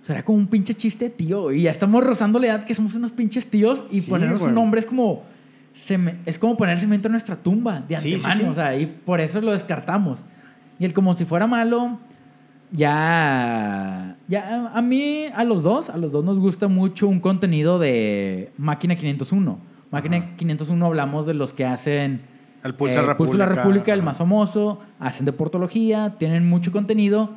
Será como un pinche chiste, tío. Y ya estamos rozando la edad que somos unos pinches tíos y Sí, ponernos güey. un nombre es como. es como poner cemento en nuestra tumba de Sí, antemano. sí. O sea, y por eso lo descartamos. Y el como si fuera malo. Ya, ya a mí, a los dos, a los dos nos gusta mucho un contenido de Máquina 501. Máquina Ajá. 501 hablamos de los que hacen El Pulso de eh, la Pulso de la República, República, el más famoso, hacen deportología, tienen mucho contenido,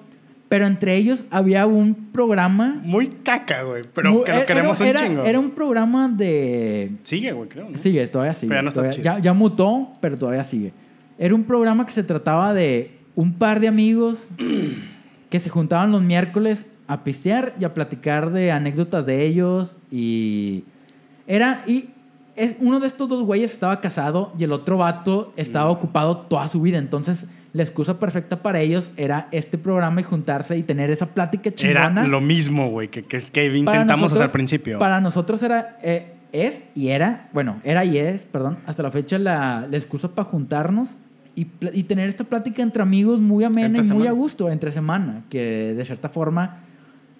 pero entre ellos había un programa... Muy caca, güey, pero que lo queremos era, un chingo. Era un programa de... Sigue, güey, creo, ¿no? Sigue, todavía sigue. Pero ya no está todavía- chido. ya, ya mutó, pero todavía sigue. Era un programa que se trataba de un par de amigos que se juntaban los miércoles a pistear y a platicar de anécdotas de ellos y era y es uno de estos dos güeyes estaba casado y el otro vato estaba ocupado toda su vida, entonces la excusa perfecta para ellos era este programa y juntarse y tener esa plática Era chingona. lo mismo, güey, que, que, que intentamos hacer al principio. Para nosotros era, eh, es y era, bueno, era y es, perdón, hasta la fecha la, la excusa para juntarnos y, y tener esta plática entre amigos muy amena Entre y muy a gusto, entre semana, que de cierta forma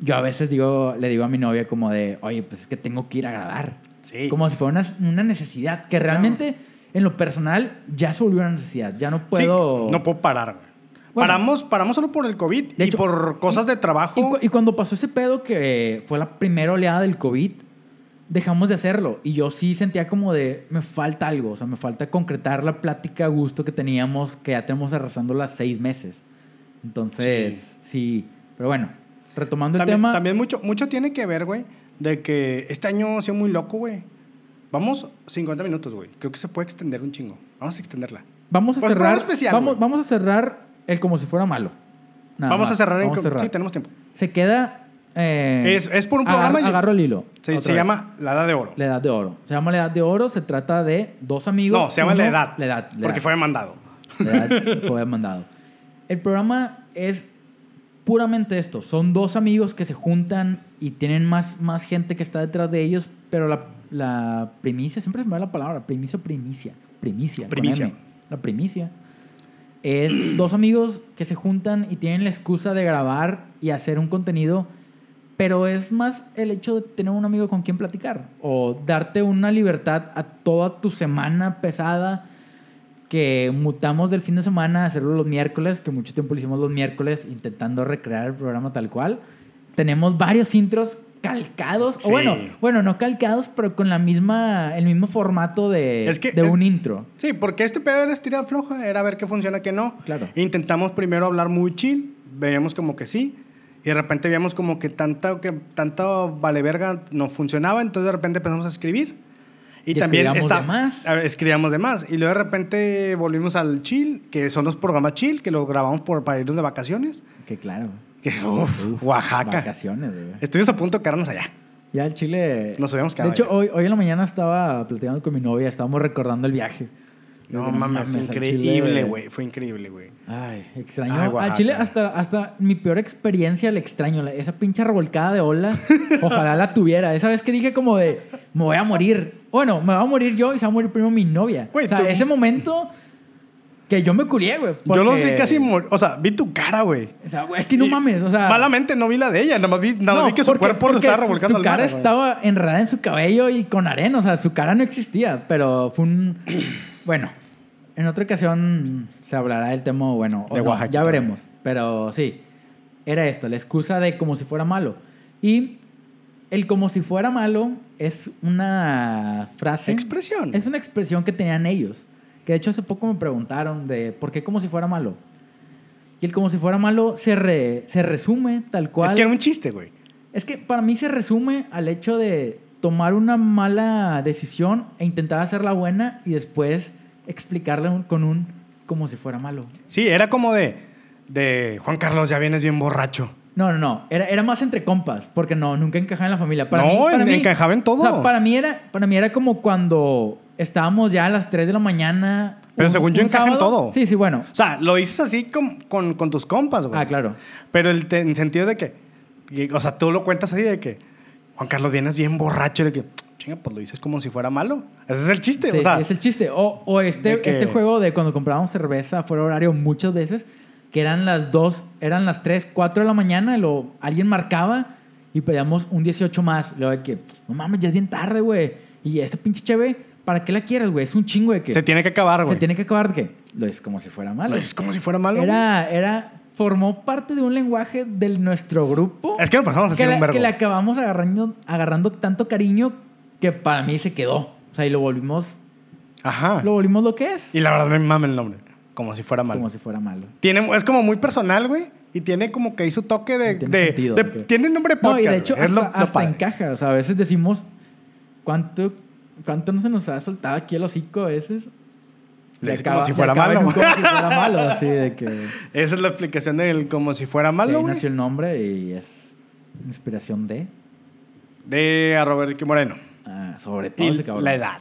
yo a veces digo, le digo a mi novia como de, oye, pues es que tengo que ir a grabar. Sí. Como si fuera una, una necesidad, que Sí, realmente en lo personal ya se volvió una necesidad, ya no Sí, puedo... no puedo parar, güey. Bueno. paramos, paramos solo por el COVID y hecho, por cosas de trabajo. Y, cu- y cuando pasó ese pedo que fue la primera oleada del COVID, dejamos de hacerlo. Y yo sí sentía como de, me falta algo. O sea, me falta concretar la plática a gusto que teníamos, que ya tenemos arrasando las seis meses. Entonces, sí. Pero bueno, retomando también, el tema. también mucho, mucho tiene que ver, güey, de que este año ha sido muy loco, güey. Vamos 50 minutos, güey. Creo que se puede extender un chingo. Vamos a extenderla. vamos a Pues, cerrar. especial, vamos, a cerrar el como si fuera malo. Nada vamos más. a cerrar. Vamos a cerrar. Sí, tenemos tiempo. Se queda eh, Es- es por un programa agar- y- agarro el hilo. Se, llama La Edad de Oro. La Edad de Oro. Se llama La Edad de Oro. Se trata de dos amigos. No, se llama La Edad. La Edad. la Porque fue mandado. La edad fue mandado. El programa es puramente esto. Son dos amigos que se juntan y tienen más, más gente que está detrás de ellos, pero la, la primicia, siempre se me va la palabra, primicia o primicia. Primicia. Primicia. La primicia. Es dos amigos que se juntan y tienen la excusa de grabar y hacer un contenido, pero es más el hecho de tener un amigo con quien platicar o darte una libertad a toda tu semana pesada que mutamos del fin de semana a hacerlo los miércoles, que mucho tiempo lo hicimos los miércoles intentando recrear el programa tal cual. Tenemos varios intros calcados, Sí. o bueno, bueno, no calcados, pero con la misma, el mismo formato de, Es que de es- un intro. Sí, porque este pedo era estirar floja, era ver qué funciona, qué no. Claro. Intentamos primero hablar muy chill, veíamos como que sí, y de repente veíamos como que tanta, que tanta vale verga no funcionaba, entonces de repente empezamos a escribir. Y, Y también escribíamos está, de más. escribíamos de más. Y luego de repente volvimos al chill, que son los programas chill, que los grabamos por, para irnos de vacaciones. Que claro. Que, uf, Uf, Oaxaca. Vacaciones, güey. Estuvimos a punto de quedarnos allá. Ya el Chile. Nos habíamos De quedado hecho, allá. hoy, hoy en la mañana estaba platicando con mi novia, estábamos recordando el viaje. No Digo, mames, al increíble, güey. Fue increíble, güey. Ay, extraño. Ay. Chile, hasta, hasta mi peor experiencia le extraño. Esa pinche revolcada de ola, ojalá la tuviera. Esa vez que dije como de, me voy a morir. Bueno, me voy a morir yo y se va a morir primero mi novia. Güey, o sea, tú- ese momento que yo me culié, güey. Yo lo vi casi mor- O sea, vi tu cara, güey. O sea, güey, es que no Y mames, o sea... Malamente no vi la de ella, nada más vi, nada No, vi que su porque- cuerpo lo estaba su- revolcando Su al cara mar, güey. estaba enredada en su cabello y con arena. O sea, su cara no existía. Pero fue un. bueno, en otra ocasión se hablará del tema, bueno, De no, Oaxaca ya veremos. Pero sí, era esto, la excusa de como si fuera malo. Y el como si fuera malo es una frase. Expresión. Es una expresión que tenían ellos. Que de hecho hace poco me preguntaron de por qué como si fuera malo. Y el como si fuera malo se, re- se resume tal cual. Es que era un chiste, güey. Es que para mí se resume al hecho de tomar una mala decisión e intentar hacerla buena y después explicarla con un como si fuera malo. Sí, era como de, de Juan Carlos, ya vienes bien borracho. No, no, no. Era, era más entre compas, porque no, nunca encajaba en la familia. Para No, mí, para en- mí- encajaba en todo. O sea, para mí, era, para mí era como cuando estábamos ya a las 3 de la mañana. Pero un- según yo encaja en todo. Sí, sí, bueno. O sea, lo dices así con, con, con tus compas, güey. Ah, claro. Pero el te- en sentido de que, que- o sea, tú lo cuentas así de que Juan Carlos vienes bien borracho, de que, chinga, pues lo dices como si fuera malo. Ese es el chiste, Sí, o sea. es el chiste. O, o este, que- este juego de cuando comprábamos cerveza fuera horario muchas veces, que eran las 2, eran las 3, 4 de la mañana, y lo, alguien marcaba y pedíamos un 18 más. Luego de que, no mames, ya es bien tarde, güey. Y esta pinche cheve, ¿para qué la quieres, güey? Es un chingo de que... Se tiene que acabar, güey. se tiene que acabar de que lo es como si fuera malo. Lo dices como si fuera malo. güey. Era, era, formó parte de un lenguaje de nuestro grupo. Es que nos pasamos así que, un vergo. que le acabamos agarrando, agarrando tanto cariño que para mí se quedó. O sea, y lo volvimos, Ajá. lo volvimos lo que es. Y la verdad me mame el nombre. Como si fuera malo. Como si fuera malo. Tiene, es como muy personal, güey. Y tiene como que ahí su toque de. Tiene de- sentido, de- tiene nombre de podcast. no, y de hecho, güey. es hasta, lo, lo encaja. O sea, a veces decimos, ¿cuánto, ¿cuánto no se nos ha soltado aquí el hocico a veces? Le acaba- como si fuera malo. Como si fuera malo, así de que... Esa es la explicación del como si fuera de malo, ahí güey. nació el nombre y es inspiración de... De arroba Ricky Moreno. ah, sobre todo Y ese cabrón. la edad.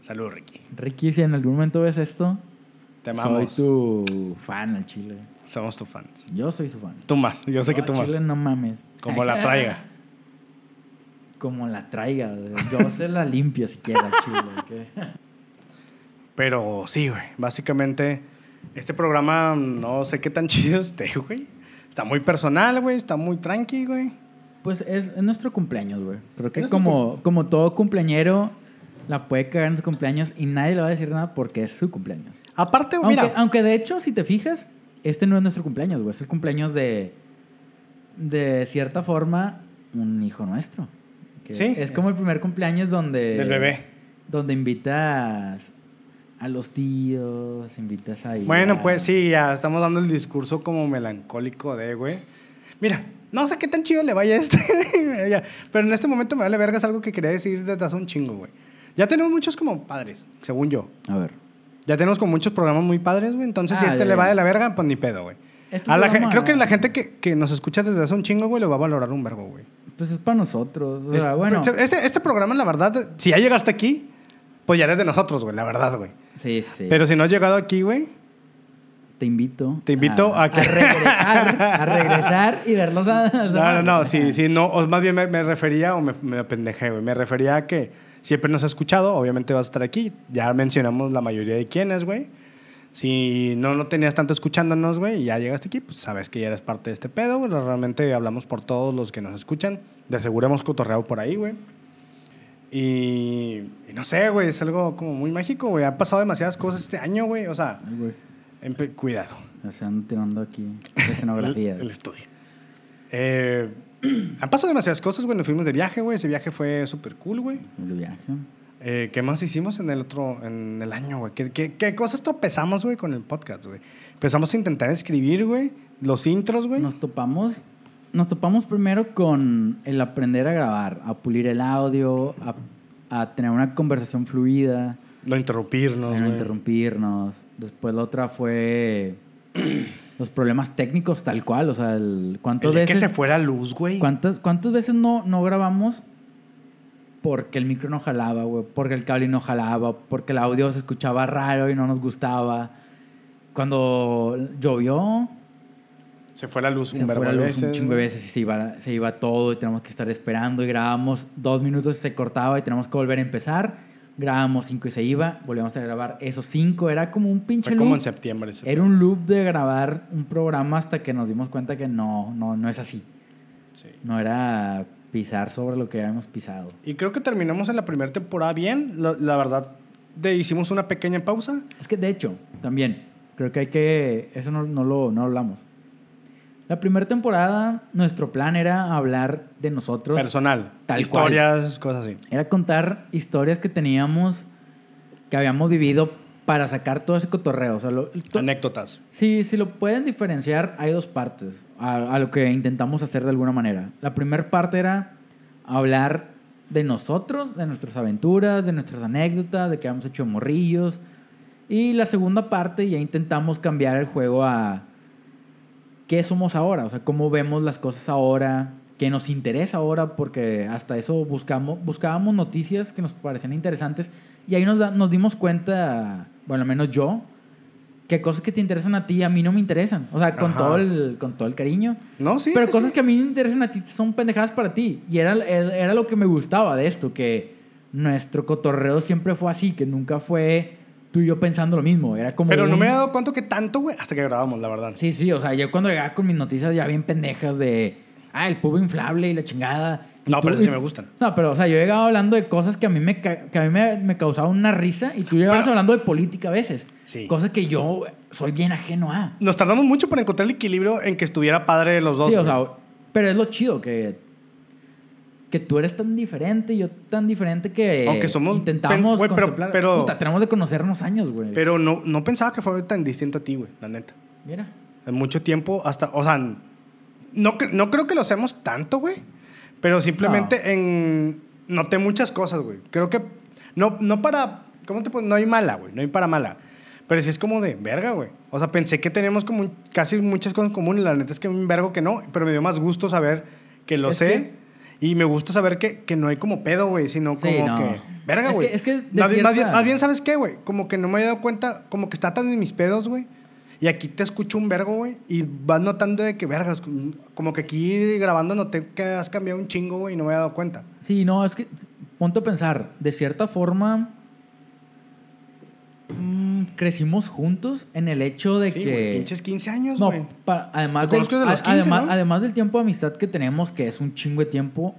Salud, Ricky. Ricky, si en algún momento ves esto, Te soy amamos. tu fan al chile. Somos tus fans. Yo soy su fan. Tú más. Yo sé que tú más. chile no mames. Como la traiga. Como la traiga. Yo se la limpio si quieres, chile. ¿ok? Pero sí, güey. Básicamente, este programa no sé qué tan chido esté, güey. Está muy personal, güey. Está muy tranqui, güey. Pues es, es nuestro cumpleaños, güey. Creo que como, como todo cumpleañero, la puede cagar en su cumpleaños y nadie le va a decir nada porque es su cumpleaños. Aparte, Aunque, mira. aunque de hecho, si te fijas, este no es nuestro cumpleaños, güey. Es el cumpleaños de, de cierta forma, un hijo nuestro. Que Sí. Es como el primer cumpleaños donde... Del bebé. Donde invitas a los tíos, invitas a... Bueno, pues sí, ya estamos dando el discurso como melancólico de, güey. Mira, no sé qué tan chido le vaya a este, pero en este momento me vale vergas algo que quería decir desde hace un chingo, güey. Ya tenemos muchos como padres, según yo. A ver. Ya tenemos como muchos programas muy padres, güey. Entonces, si Ah, este ya, le va ya. de la verga, pues ni pedo, güey. Este A la creo que la gente que, que nos escucha desde hace un chingo, güey, lo va a valorar un vergo, güey. Pues es para nosotros. O Es- sea, bueno. Este, este programa, la verdad, si ya llegaste aquí, pues ya eres de nosotros, güey, la verdad, güey. Sí, sí. Pero si no has llegado aquí, güey, te invito. Te invito a que- regresar, a regresar y verlos a. No, no, no, sí, sí, no, o más bien me, me refería, o me, me apendejé, güey, me refería a que siempre nos has escuchado, obviamente vas a estar aquí, ya mencionamos la mayoría de quienes, güey. Si no, no tenías tanto escuchándonos, güey, y ya llegaste aquí, pues sabes que ya eres parte de este pedo, güey. Realmente hablamos por todos los que nos escuchan. De seguro hemos cotorreado por ahí, güey. Y, y no sé, güey, es algo como muy mágico, güey. Han pasado demasiadas cosas este año, güey. O sea, Ay, güey. cuidado. O sea, ando tirando aquí escenografía. El, el estudio. Eh, han pasado demasiadas cosas, güey. Nos fuimos de viaje, güey. Ese viaje fue súper cool, güey. El viaje. Eh, ¿Qué más hicimos en el otro, en el año, güey? ¿Qué, qué, qué cosas tropezamos, güey, con el podcast, güey? Empezamos a intentar escribir, güey, los intros, güey. Nos topamos. Nos topamos primero con el aprender a grabar, a pulir el audio, a, a tener una conversación fluida, No interrumpirnos, no interrumpirnos. Después la otra fue los problemas técnicos tal cual, o sea, el, El cuántas día que se fuera luz, güey. ¿Cuántas, ¿Cuántas veces no, no grabamos porque el micro no jalaba, güey? Porque el cable no jalaba, porque el audio se escuchaba raro y no nos gustaba. Cuando llovió, Se fue la luz un verbo de veces. un chingo de veces y se iba, se iba todo y tenemos que estar esperando y grabamos dos minutos y se cortaba y tenemos que volver a empezar. Grabamos cinco y se iba, volvíamos a grabar esos cinco. Era como un pinche Fue como loop. en septiembre. ese Era un loop de grabar un programa hasta que nos dimos cuenta que no, no, no es así. Sí. No era pisar sobre lo que habíamos pisado. Y creo que terminamos en la primera temporada bien. La, la verdad, de, hicimos una pequeña pausa. Es que de hecho, también, creo que hay que. Eso no, no lo, no lo hablamos. La primera temporada, nuestro plan era hablar de nosotros. Personal. Tal historias, cosas así. Era contar historias que teníamos, que habíamos vivido para sacar todo ese cotorreo. O sea, lo- to- Anécdotas. Sí, si lo pueden diferenciar, hay dos partes a, lo que intentamos hacer de alguna manera. La primera parte era hablar de nosotros, de nuestras aventuras, de nuestras anécdotas, de que hemos hecho morrillos. Y la segunda parte ya intentamos cambiar el juego a qué somos ahora, o sea, cómo vemos las cosas ahora, qué nos interesa ahora, porque hasta eso buscamos, buscábamos noticias que nos parecían interesantes y ahí nos, nos dimos cuenta, bueno, al menos yo, que cosas que te interesan a ti a mí no me interesan. O sea, con, Ajá. todo el, con todo el cariño. No, sí. pero sí, cosas sí. que a mí me interesan a ti son pendejadas para ti. Y era, era lo que me gustaba de esto, que nuestro cotorreo siempre fue así, que nunca fue tú y yo pensando lo mismo. Era como Pero no me he dado cuenta que tanto, güey, hasta que grabamos, la verdad. Sí, sí, o sea, yo cuando llegaba con mis noticias ya bien pendejas de, ah, el pub inflable y la chingada. No, pero sí me gustan. No, pero, o sea, yo llegaba hablando de cosas que a mí me, que a mí me, me causaban una risa y tú llegabas Pero- hablando de política a veces. Sí. Cosas que yo soy bien ajeno a. Nos tardamos mucho para encontrar el equilibrio en que estuviera padre los dos. sí, o sea, pero es lo chido que, que tú eres tan diferente yo tan diferente que Aunque somos intentamos güey, pero- pero- Puta, tenemos de conocernos años, güey. Pero no, no pensaba que fue tan distinto a ti, güey, la neta. Mira. En mucho tiempo, hasta, o sea, no, no creo que lo hacemos tanto, güey. Pero simplemente en. Noté muchas cosas, güey. Creo que. No, no para. ¿Cómo te puedo? No hay mala, güey. No hay para mala. Pero sí es como de verga, güey. O sea, pensé que teníamos como un- casi muchas cosas en común. Y la neta es que un vergo que no. Pero me dio más gusto saber que lo Es sé. Y me gusta saber que, que no hay como pedo, güey. Sino como Sí, no. que. Verga, Es güey. que- es que más, bien- más bien, cierta- más bien, ¿sabes qué, güey? Como que no me he dado cuenta. Como que está tan en mis pedos, güey. Y aquí te escucho un vergo, güey. Y vas notando de que, vergas, como que aquí grabando noté que has cambiado un chingo, güey, y no me he dado cuenta. Sí, no, es que ponte a pensar, de cierta forma mm, crecimos juntos en el hecho de sí, que güey, pinches 15 años, güey. además a- 15, además, ¿no? además del tiempo de amistad que tenemos, que es un chingo de tiempo,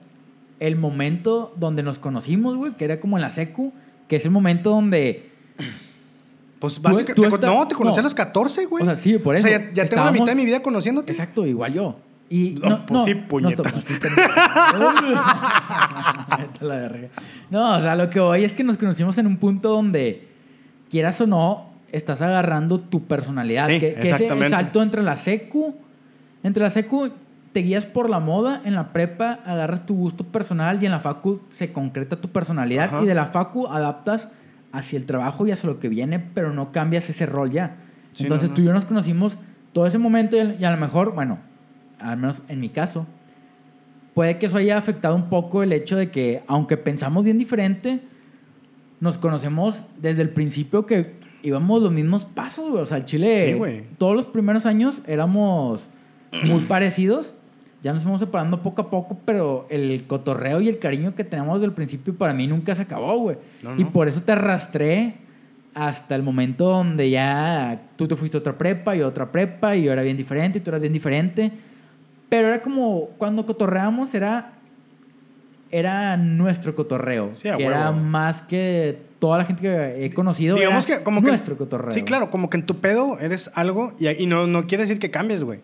el momento donde nos conocimos, güey, que era como en la secu, que es el momento donde, Pues básicamente. te no, te conocí no. a los 14, güey. o sea, sí, por eso. O sea, ya, ya tengo la mitad de mi vida conociéndote. Exacto, igual yo. Y No, pues sí, puñetas. No, o sea, lo que voy es que nos conocimos en un punto donde, quieras o no, estás agarrando tu personalidad. Sí, que, que ese exactamente. salto entre la secu, entre la secu te guías por la moda, en la prepa agarras tu gusto personal y en la facu se concreta tu personalidad Ajá. y de la facu adaptas hacia el trabajo y hacia lo que viene, pero no cambias ese rol ya. Sí, Entonces no, no. tú y yo nos conocimos todo ese momento y, a lo mejor, bueno, al menos en mi caso, puede que eso haya afectado un poco el hecho de que, aunque pensamos bien diferente, nos conocemos desde el principio que íbamos los mismos pasos, güey. O sea, el Chile, Sí, todos los primeros años éramos muy parecidos. Ya nos fuimos separando poco a poco, pero el cotorreo y el cariño que tenemos desde el principio para mí nunca se acabó, güey. No, Y no. por eso te arrastré hasta el momento donde ya tú te fuiste a otra prepa y otra prepa y yo era bien diferente y tú eras bien diferente. Pero era como cuando cotorreamos era era nuestro cotorreo, Sí, que huevo. era más que toda la gente que he conocido Digamos era que como que... nuestro cotorreo. Sí, claro, como que en tu pedo eres algo y, y no, no quiere decir que cambies, güey.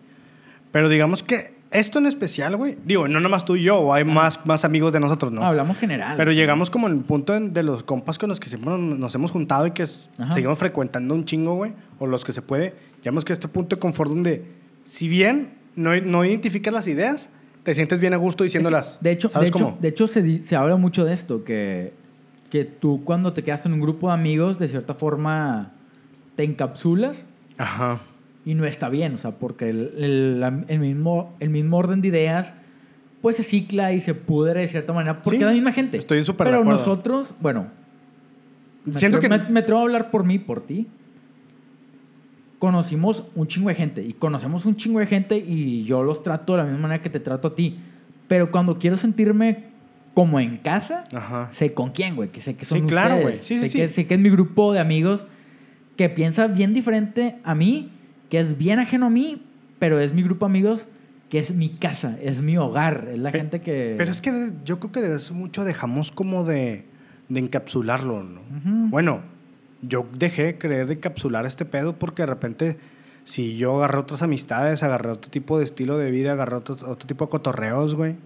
Pero digamos que esto en especial, güey, digo, no nomás tú y yo, o hay más, más amigos de nosotros, ¿no? Hablamos general. Pero llegamos como en el punto de, de los compas con los que siempre nos, hemos juntado y que Ajá. seguimos frecuentando un chingo, güey, o los que se puede. Llegamos que a este punto de confort donde, si bien no, no identificas las ideas, te sientes bien a gusto diciéndolas. De hecho, de ¿Sabes hecho, cómo? de hecho se, di- se habla mucho de esto, que, que tú cuando te quedas en un grupo de amigos, de cierta forma, te encapsulas Ajá. Y no está bien, o sea, porque el, el- el mismo, el mismo orden de ideas pues se cicla y se pudre de cierta manera porque Sí, es la misma gente. estoy súper de Pero acuerdo. nosotros, bueno, me Siento que... me, me atrevo a hablar por mí, por ti. Conocimos un chingo de gente y conocemos un chingo de gente y yo los trato de la misma manera que te trato a ti. Pero cuando quiero sentirme como en casa, Ajá. sé con quién, güey, que sé que son Sí, claro, ustedes. güey. Sí, sé sí, que, sí. sé que es mi grupo de amigos que piensa bien diferente a mí, que es bien ajeno a mí, pero es mi grupo de amigos que es mi casa, es mi hogar, es la gente que... Pero es que yo creo que desde hace mucho dejamos como de, de encapsularlo, ¿no? Bueno, yo dejé de creer de encapsular este pedo porque de repente, si yo agarré otras amistades, agarré otro tipo de estilo de vida, agarré otro, otro tipo de cotorreos, güey.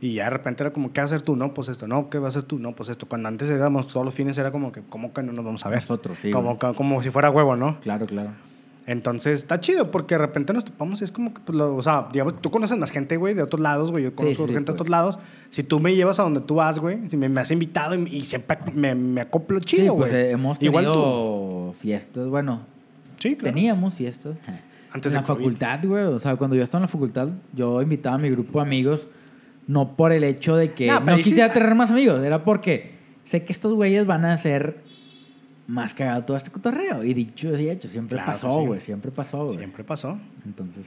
Y ya de repente era como, ¿qué vas a hacer tú? No, pues esto. No, ¿qué vas a hacer tú? No, pues esto. Cuando antes éramos todos los fines, era como que, ¿cómo que no nos vamos a ver? Nosotros, sí, Como, como, como si fuera huevo, ¿no? Claro, claro. Entonces está chido porque de repente nos topamos y es como que, pues, lo- o sea, digamos, tú conoces más gente, güey, de otros lados, güey. Yo conozco sí, sí, gente de pues. otros lados. Si tú me llevas a donde tú vas, güey, si me, me has invitado y, y siempre me, me acoplo Sí, chido, güey. pues eh, hemos Igual tú. tenido fiestas, bueno, Sí, claro. teníamos fiestas. Antes en de la COVID. facultad, güey. O sea, cuando yo estaba en la facultad, yo invitaba a mi grupo de amigos, no por el hecho de que No, no, sí- quisiera tener más amigos, era porque sé que estos güeyes van a ser más cagados todo este cotorreo. Y dicho y hecho, siempre Claro pasó, sí. güey. Siempre pasó, güey. Siempre pasó. Entonces,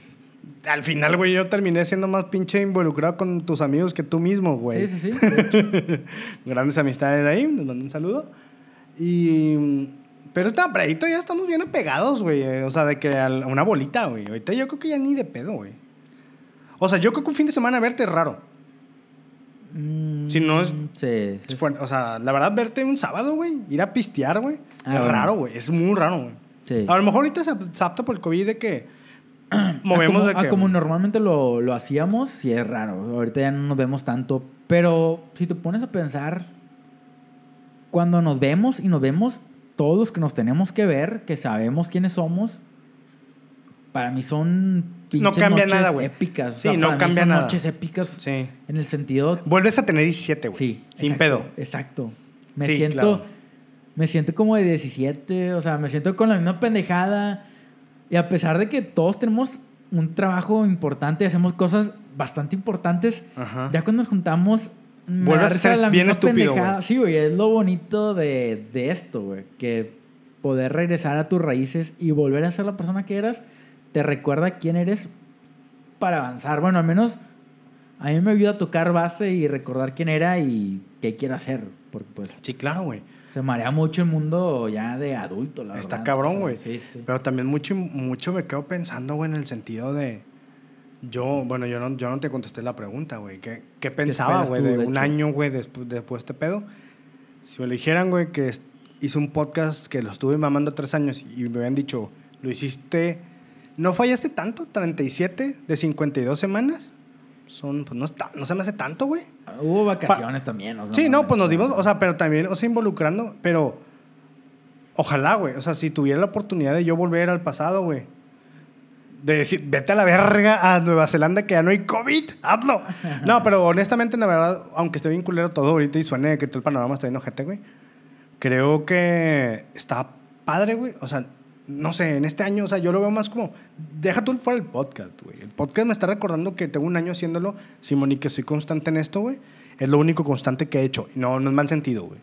Al final, güey, yo terminé siendo más pinche involucrado con tus amigos que tú mismo, güey. sí, sí, sí. Grandes amistades de ahí, les mando un saludo. Y. Pero está, pero ahorita ya estamos bien apegados, güey. O sea, de que a una bolita, güey. Ahorita yo creo que ya ni de pedo, güey. O sea, yo creo que un fin de semana verte es raro. Mm, Si no es- Sí, sí, Fue- o sea, la verdad, verte un sábado, güey, ir a pistear, güey, Ah, es bueno. raro, güey. Es muy raro, güey. sí. A lo mejor ahorita se, se apta por el COVID de que movemos a como, de que. a como normalmente lo, lo hacíamos, sí es raro. Ahorita ya no nos vemos tanto. Pero si te pones a pensar, cuando nos vemos y nos vemos todos los que nos tenemos que ver, que sabemos quiénes somos, para mí son No cambia noches nada, güey. épicas. O Sí, no cambia son nada. noches épicas Sí. en el sentido Vuelves a tener 17, güey. Sí. Sin exacto, pedo. Exacto. Me Sí, siento. claro. Me siento como de 17. O sea, me siento con la misma pendejada. Y a pesar de que todos tenemos un trabajo importante, hacemos cosas bastante importantes, Ajá. ya cuando nos juntamos. Vuelves a ser la bien misma estúpido, pendejada. güey. Sí, güey, es lo bonito de, de esto, güey. Que poder regresar a tus raíces y volver a ser la persona que eras, te recuerda quién eres para avanzar. Bueno, al menos a mí me ayuda a tocar base y recordar quién era y qué quiero hacer. Porque pues Sí, claro, güey. se marea mucho el mundo ya de adulto, la Está verdad. cabrón, O sea, güey. Sí, sí. Pero también mucho, mucho me quedo pensando, güey, en el sentido de. Yo, bueno, yo no, yo no te contesté la pregunta, güey. ¿Qué, qué pensaba, güey, de, de un año, güey, después, después de este pedo? Si me lo dijeran, güey, que hice un podcast que lo estuve mamando tres años y me habían dicho, lo hiciste. ¿No fallaste tanto? ¿37 de 52 semanas? Son, pues no, está, no se me hace tanto, güey. Hubo vacaciones también. o sea, Sí, no, pues nos dimos, o sea, pero también, o sea, involucrando, pero ojalá, güey, o sea, si tuviera la oportunidad de yo volver al pasado, güey, de decir, vete a la verga a Nueva Zelanda que ya no hay COVID, hazlo. No, pero honestamente, la verdad, aunque esté bien culero todo ahorita y suene que todo el panorama está bien ojete, güey, creo que está padre, güey, o sea, no sé, en este año, o sea, yo lo veo más como, deja tú fuera el podcast, güey. El podcast me está recordando que tengo un año haciéndolo, Simón, y que soy constante en esto, güey. Es lo único constante que he hecho. Y no, no es mal sentido, güey.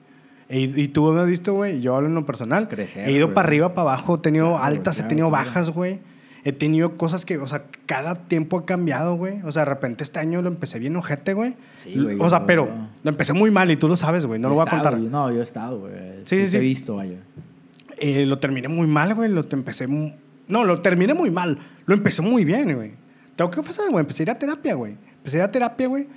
E- y tú me has visto, güey, y yo hablo en lo personal. Crecer, he ido güey. para arriba, para abajo, he tenido Claro, altas, claro, he tenido claro. bajas, güey. He tenido cosas que, o sea, cada tiempo ha cambiado, güey. O sea, de repente este año lo empecé bien ojete, güey. Sí, güey, o sea, yo- pero lo empecé muy mal y tú lo sabes, güey. No Yo lo voy a estado, contar. yo- no, yo he estado, güey. Sí, sí, Te sí. he visto, vaya. Eh, lo terminé muy mal, güey. Lo empecé. mu- No, lo terminé muy mal. Lo empecé muy bien, güey. Tengo que confesar, güey. Empecé a ir a terapia, güey. Empecé a ir a terapia, güey.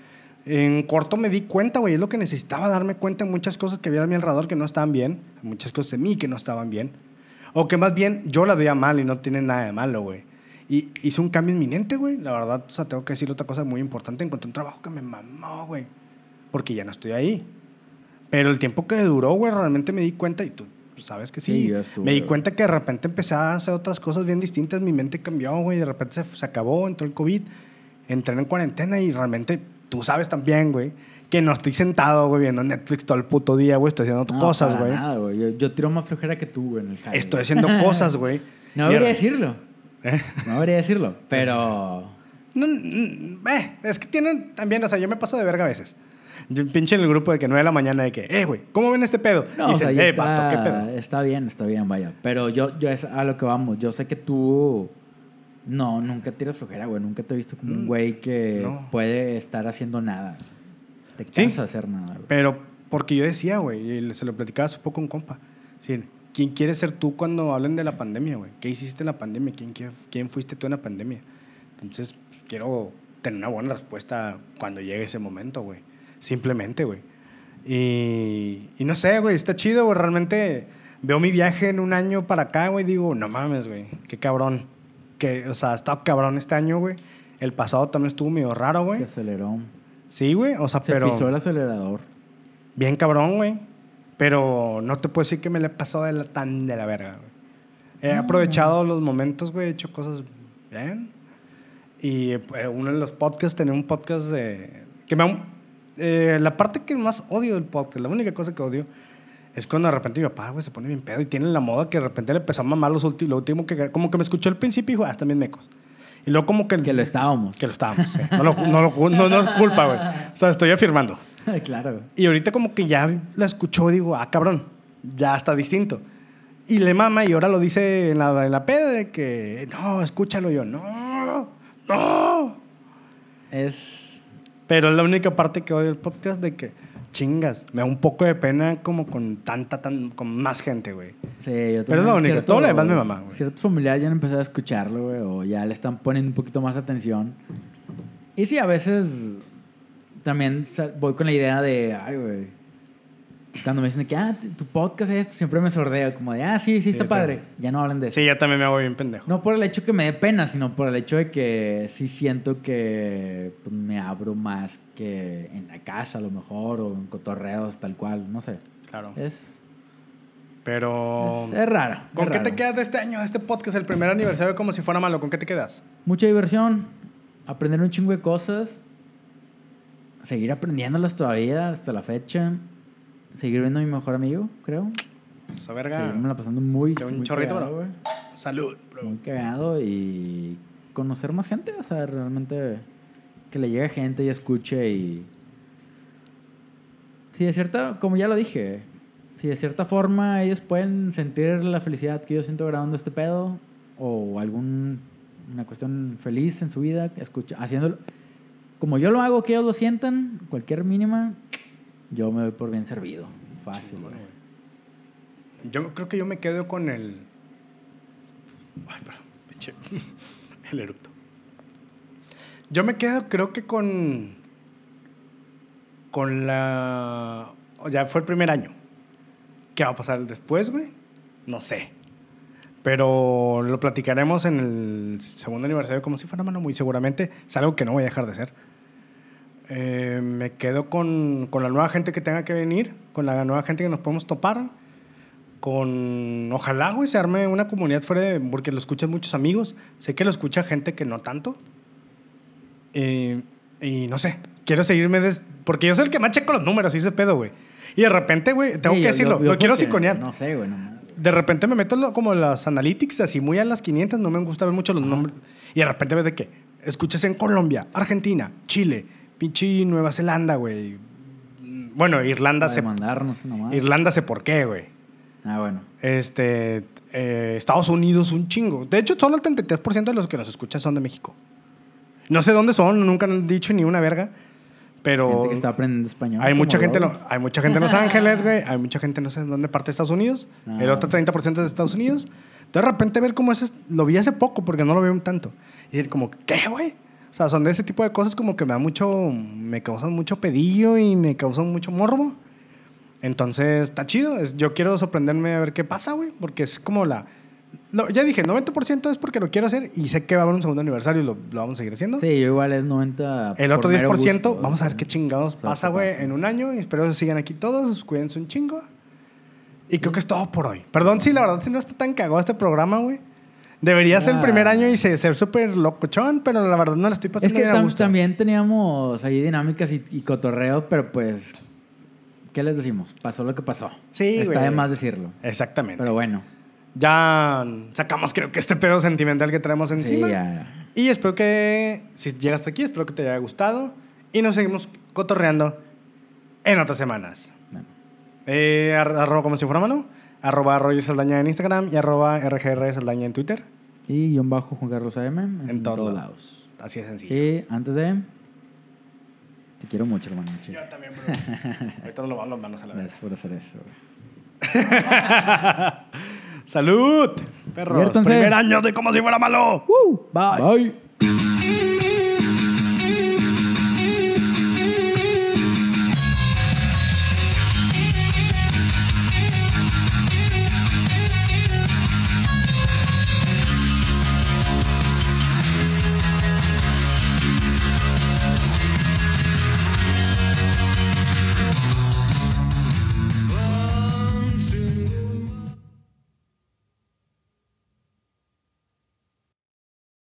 En corto me di cuenta, güey. Es lo que necesitaba darme cuenta de muchas cosas que había a mi alrededor que no estaban bien. Muchas cosas de mí que no estaban bien. O que más bien yo la veía mal y no tiene nada de malo, güey. Y hice un cambio inminente, güey. La verdad, o sea, tengo que decir otra cosa muy importante. Encontré un trabajo que me mamó, güey. Porque ya no estoy ahí. Pero el tiempo que duró, güey, realmente me di cuenta, y tú sabes que sí, me di cuenta que de repente empecé a hacer otras cosas bien distintas, mi mente cambió, güey, de repente se, se acabó, entró el COVID, entré en cuarentena y realmente tú sabes también, güey, que no estoy sentado, güey, viendo Netflix todo el puto día, güey, estoy haciendo No, cosas, güey. nada, güey. Yo, yo tiro más flojera que tú, güey, en el jale, Estoy haciendo cosas, güey. No debería de- decirlo. ¿Eh? No debería decirlo. Pero. No, eh, es que tienen también, o sea, yo me paso de verga a veces. Yo pinche en el grupo de que 9 de la mañana de que, eh, güey, ¿cómo ven este pedo? No, y o sea, dicen, eh, está, vato, ¿qué pedo? está bien, está bien, vaya. Pero yo, yo es a lo que vamos. Yo sé que tú. No, nunca tiras flojera, güey. Nunca te he visto como un Mm, güey que no. puede estar haciendo nada. Te Sí. cansa de hacer nada, güey. Pero porque yo decía, güey, y se lo platicaba hace poco un compa. Sí, ¿Quién quieres ser tú cuando hablen de la pandemia, güey? ¿Qué hiciste en la pandemia? ¿Quién, quién, quién fuiste tú en la pandemia? Entonces, pues, quiero tener una buena respuesta cuando llegue ese momento, güey. Simplemente, güey. Y, y no sé, güey, está chido, güey. Realmente veo mi viaje en un año para acá, güey. Digo, no mames, güey. Qué cabrón. Que, o sea, ha estado cabrón este año, güey. El pasado también estuvo medio raro, Se güey. aceleró. Sí, güey. O sea, Se pero... pisó el acelerador. Bien cabrón, güey. Pero no te puedo decir que me le pasó de la, tan de la verga, güey. He aprovechado los momentos, güey. He hecho cosas bien. Y eh, uno de los podcasts, tenía un podcast de... Que me, eh, la parte que más odio del podcast, la única cosa que odio, es cuando de repente mi papá, güey, se pone bien pedo y tiene la moda que de repente le empezó a mamar los últimos, lo último que... Como que me escuchó al principio y dijo, ah, están bien mecos. Y luego como que... Que lo estábamos. Que lo estábamos, sí. No, lo, no, lo- no- no es culpa, güey. O sea, estoy afirmando. claro, güey. Y ahorita como que ya la escuchó y digo, ah, cabrón, ya está distinto. Y le mama y ahora lo dice en la, en la peda de que, no, escúchalo Y yo, no, no. Es. Pero es la única parte que odio del podcast de que, chingas, me da un poco de pena como con tanta, tan, con más gente, güey. Sí, yo Pero es lo también único, todo lo demás me mama, güey. Ciertos familiares ya han empezado a escucharlo, güey, o ya le están poniendo un poquito más atención. Y sí, a veces también voy con la idea de, ay, güey. Cuando me dicen que, ah, tu podcast es esto, siempre me sordeo, como de, ah, sí, sí, está padre. también. Ya no hablan de eso. Sí, ya también me hago bien pendejo. No por el hecho que me dé pena, sino por el hecho de que sí siento que pues, me abro más que en la casa, a lo mejor, o en cotorreos, tal cual, no sé. Claro. Es, Pero, es, es raro. ¿con es qué te quedas de este año, de este podcast, el primer aniversario, como si fuera malo? ¿Con qué te quedas? Mucha diversión, aprender un chingo de cosas, seguir aprendiéndolas todavía hasta la fecha, seguir viendo a mi mejor amigo, creo. Esa verga. Seguirme la pasando muy, De un muy chorrito, cagado, bro. Salud, bro. Muy cagado y conocer más gente, o sea, realmente que le llegue gente y escuche y... Sí, de cierta, como ya lo dije, si de cierta forma ellos pueden sentir la felicidad que yo siento grabando este pedo o algún una cuestión feliz en su vida, escucha, haciéndolo como yo lo hago, que ellos lo sientan, cualquier mínima, yo me doy por bien servido. Fácil, güey. Yo creo que yo me quedo con el. Ay, perdón. El eructo. Yo me quedo, creo que con. Con la. O ya fue el primer año. ¿Qué va a pasar después, güey? No sé. Pero lo platicaremos en el segundo aniversario como si fuera mano, muy seguramente. Es algo que no voy a dejar de hacer. Eh, me quedo con, con la nueva gente que tenga que venir, con la nueva gente que nos podemos topar, con... Ojalá, güey, se arme una comunidad fuera de... Porque lo escuchan muchos amigos. Sé que lo escucha gente que no tanto. Eh, y no sé, quiero seguirme... des- Porque yo soy el que más checo los números y ese pedo, güey. Y de repente, güey, tengo Sí, que yo- decirlo, yo- yo lo quiero siconear. No sé, güey. no de repente me meto como las analytics, así muy a las 500, no me gusta ver mucho los nombres. Y de repente ves de que escuchas en Colombia, Argentina, Chile, pinche Nueva Zelanda, güey. Bueno, Irlanda Para sé, demandarnos nomás. Irlanda sé por qué, güey. Ah, bueno. Este, eh, Estados Unidos un chingo. De hecho, solo el 33% de los que nos escuchan son de México. No sé dónde son, nunca han dicho ni una verga. Pero Gente que está aprendiendo español. hay mucha gente, lo- hay mucha gente en Los Ángeles, güey. Hay mucha gente no sé en dónde parte de Estados Unidos. Ah. El otro 30% es de Estados Unidos. De repente ver cómo es, lo vi hace poco porque no lo veo tanto. Y es como, ¿qué, güey? O sea, son de ese tipo de cosas como que me da mucho, me causan mucho pedillo y me causan mucho morbo. Entonces, está chido. Es- Yo quiero sorprenderme a ver qué pasa, güey. Porque es como la... no, ya dije, 90% es porque lo quiero hacer y sé que va a haber un segundo aniversario y lo, lo vamos a seguir haciendo. Sí, yo igual es 90. El otro por mero 10%, gusto, vamos a ver qué chingados o sea, pasa, güey, en un año. Y espero que sigan aquí todos. Cuídense un chingo. Y creo que es todo por hoy. Perdón si la verdad si no está tan cagado este programa, güey. Debería ser el primer año y se- ser súper locochón, pero la verdad no la estoy Es pasando que bien a tam- gusto. también teníamos ahí dinámicas y, y cotorreo, pero pues. ¿Qué les decimos? Pasó lo que pasó. Sí, Está güey. de más decirlo. Exactamente. Pero bueno. Ya sacamos creo que este pedo sentimental que traemos Sí, encima. ya. Y espero que, si llegaste aquí, espero que te haya gustado. Y nos seguimos cotorreando en otras semanas. Bueno. Eh, ar- arroba como si fuera mano. Arroba Roger Saldaña en Instagram y arroba RGR Saldaña en Twitter. Y guion bajo Juan Carlos AM en, En todos todos lados. lados. Así de sencillo. Y antes de. Te quiero mucho, hermano. sí. Yo también, bro. Ahorita nos lo van las manos a la vez. Gracias por hacer eso. ¡Salud! Perros. Primer año de como si fuera malo. ¡Uh! Bye. Bye.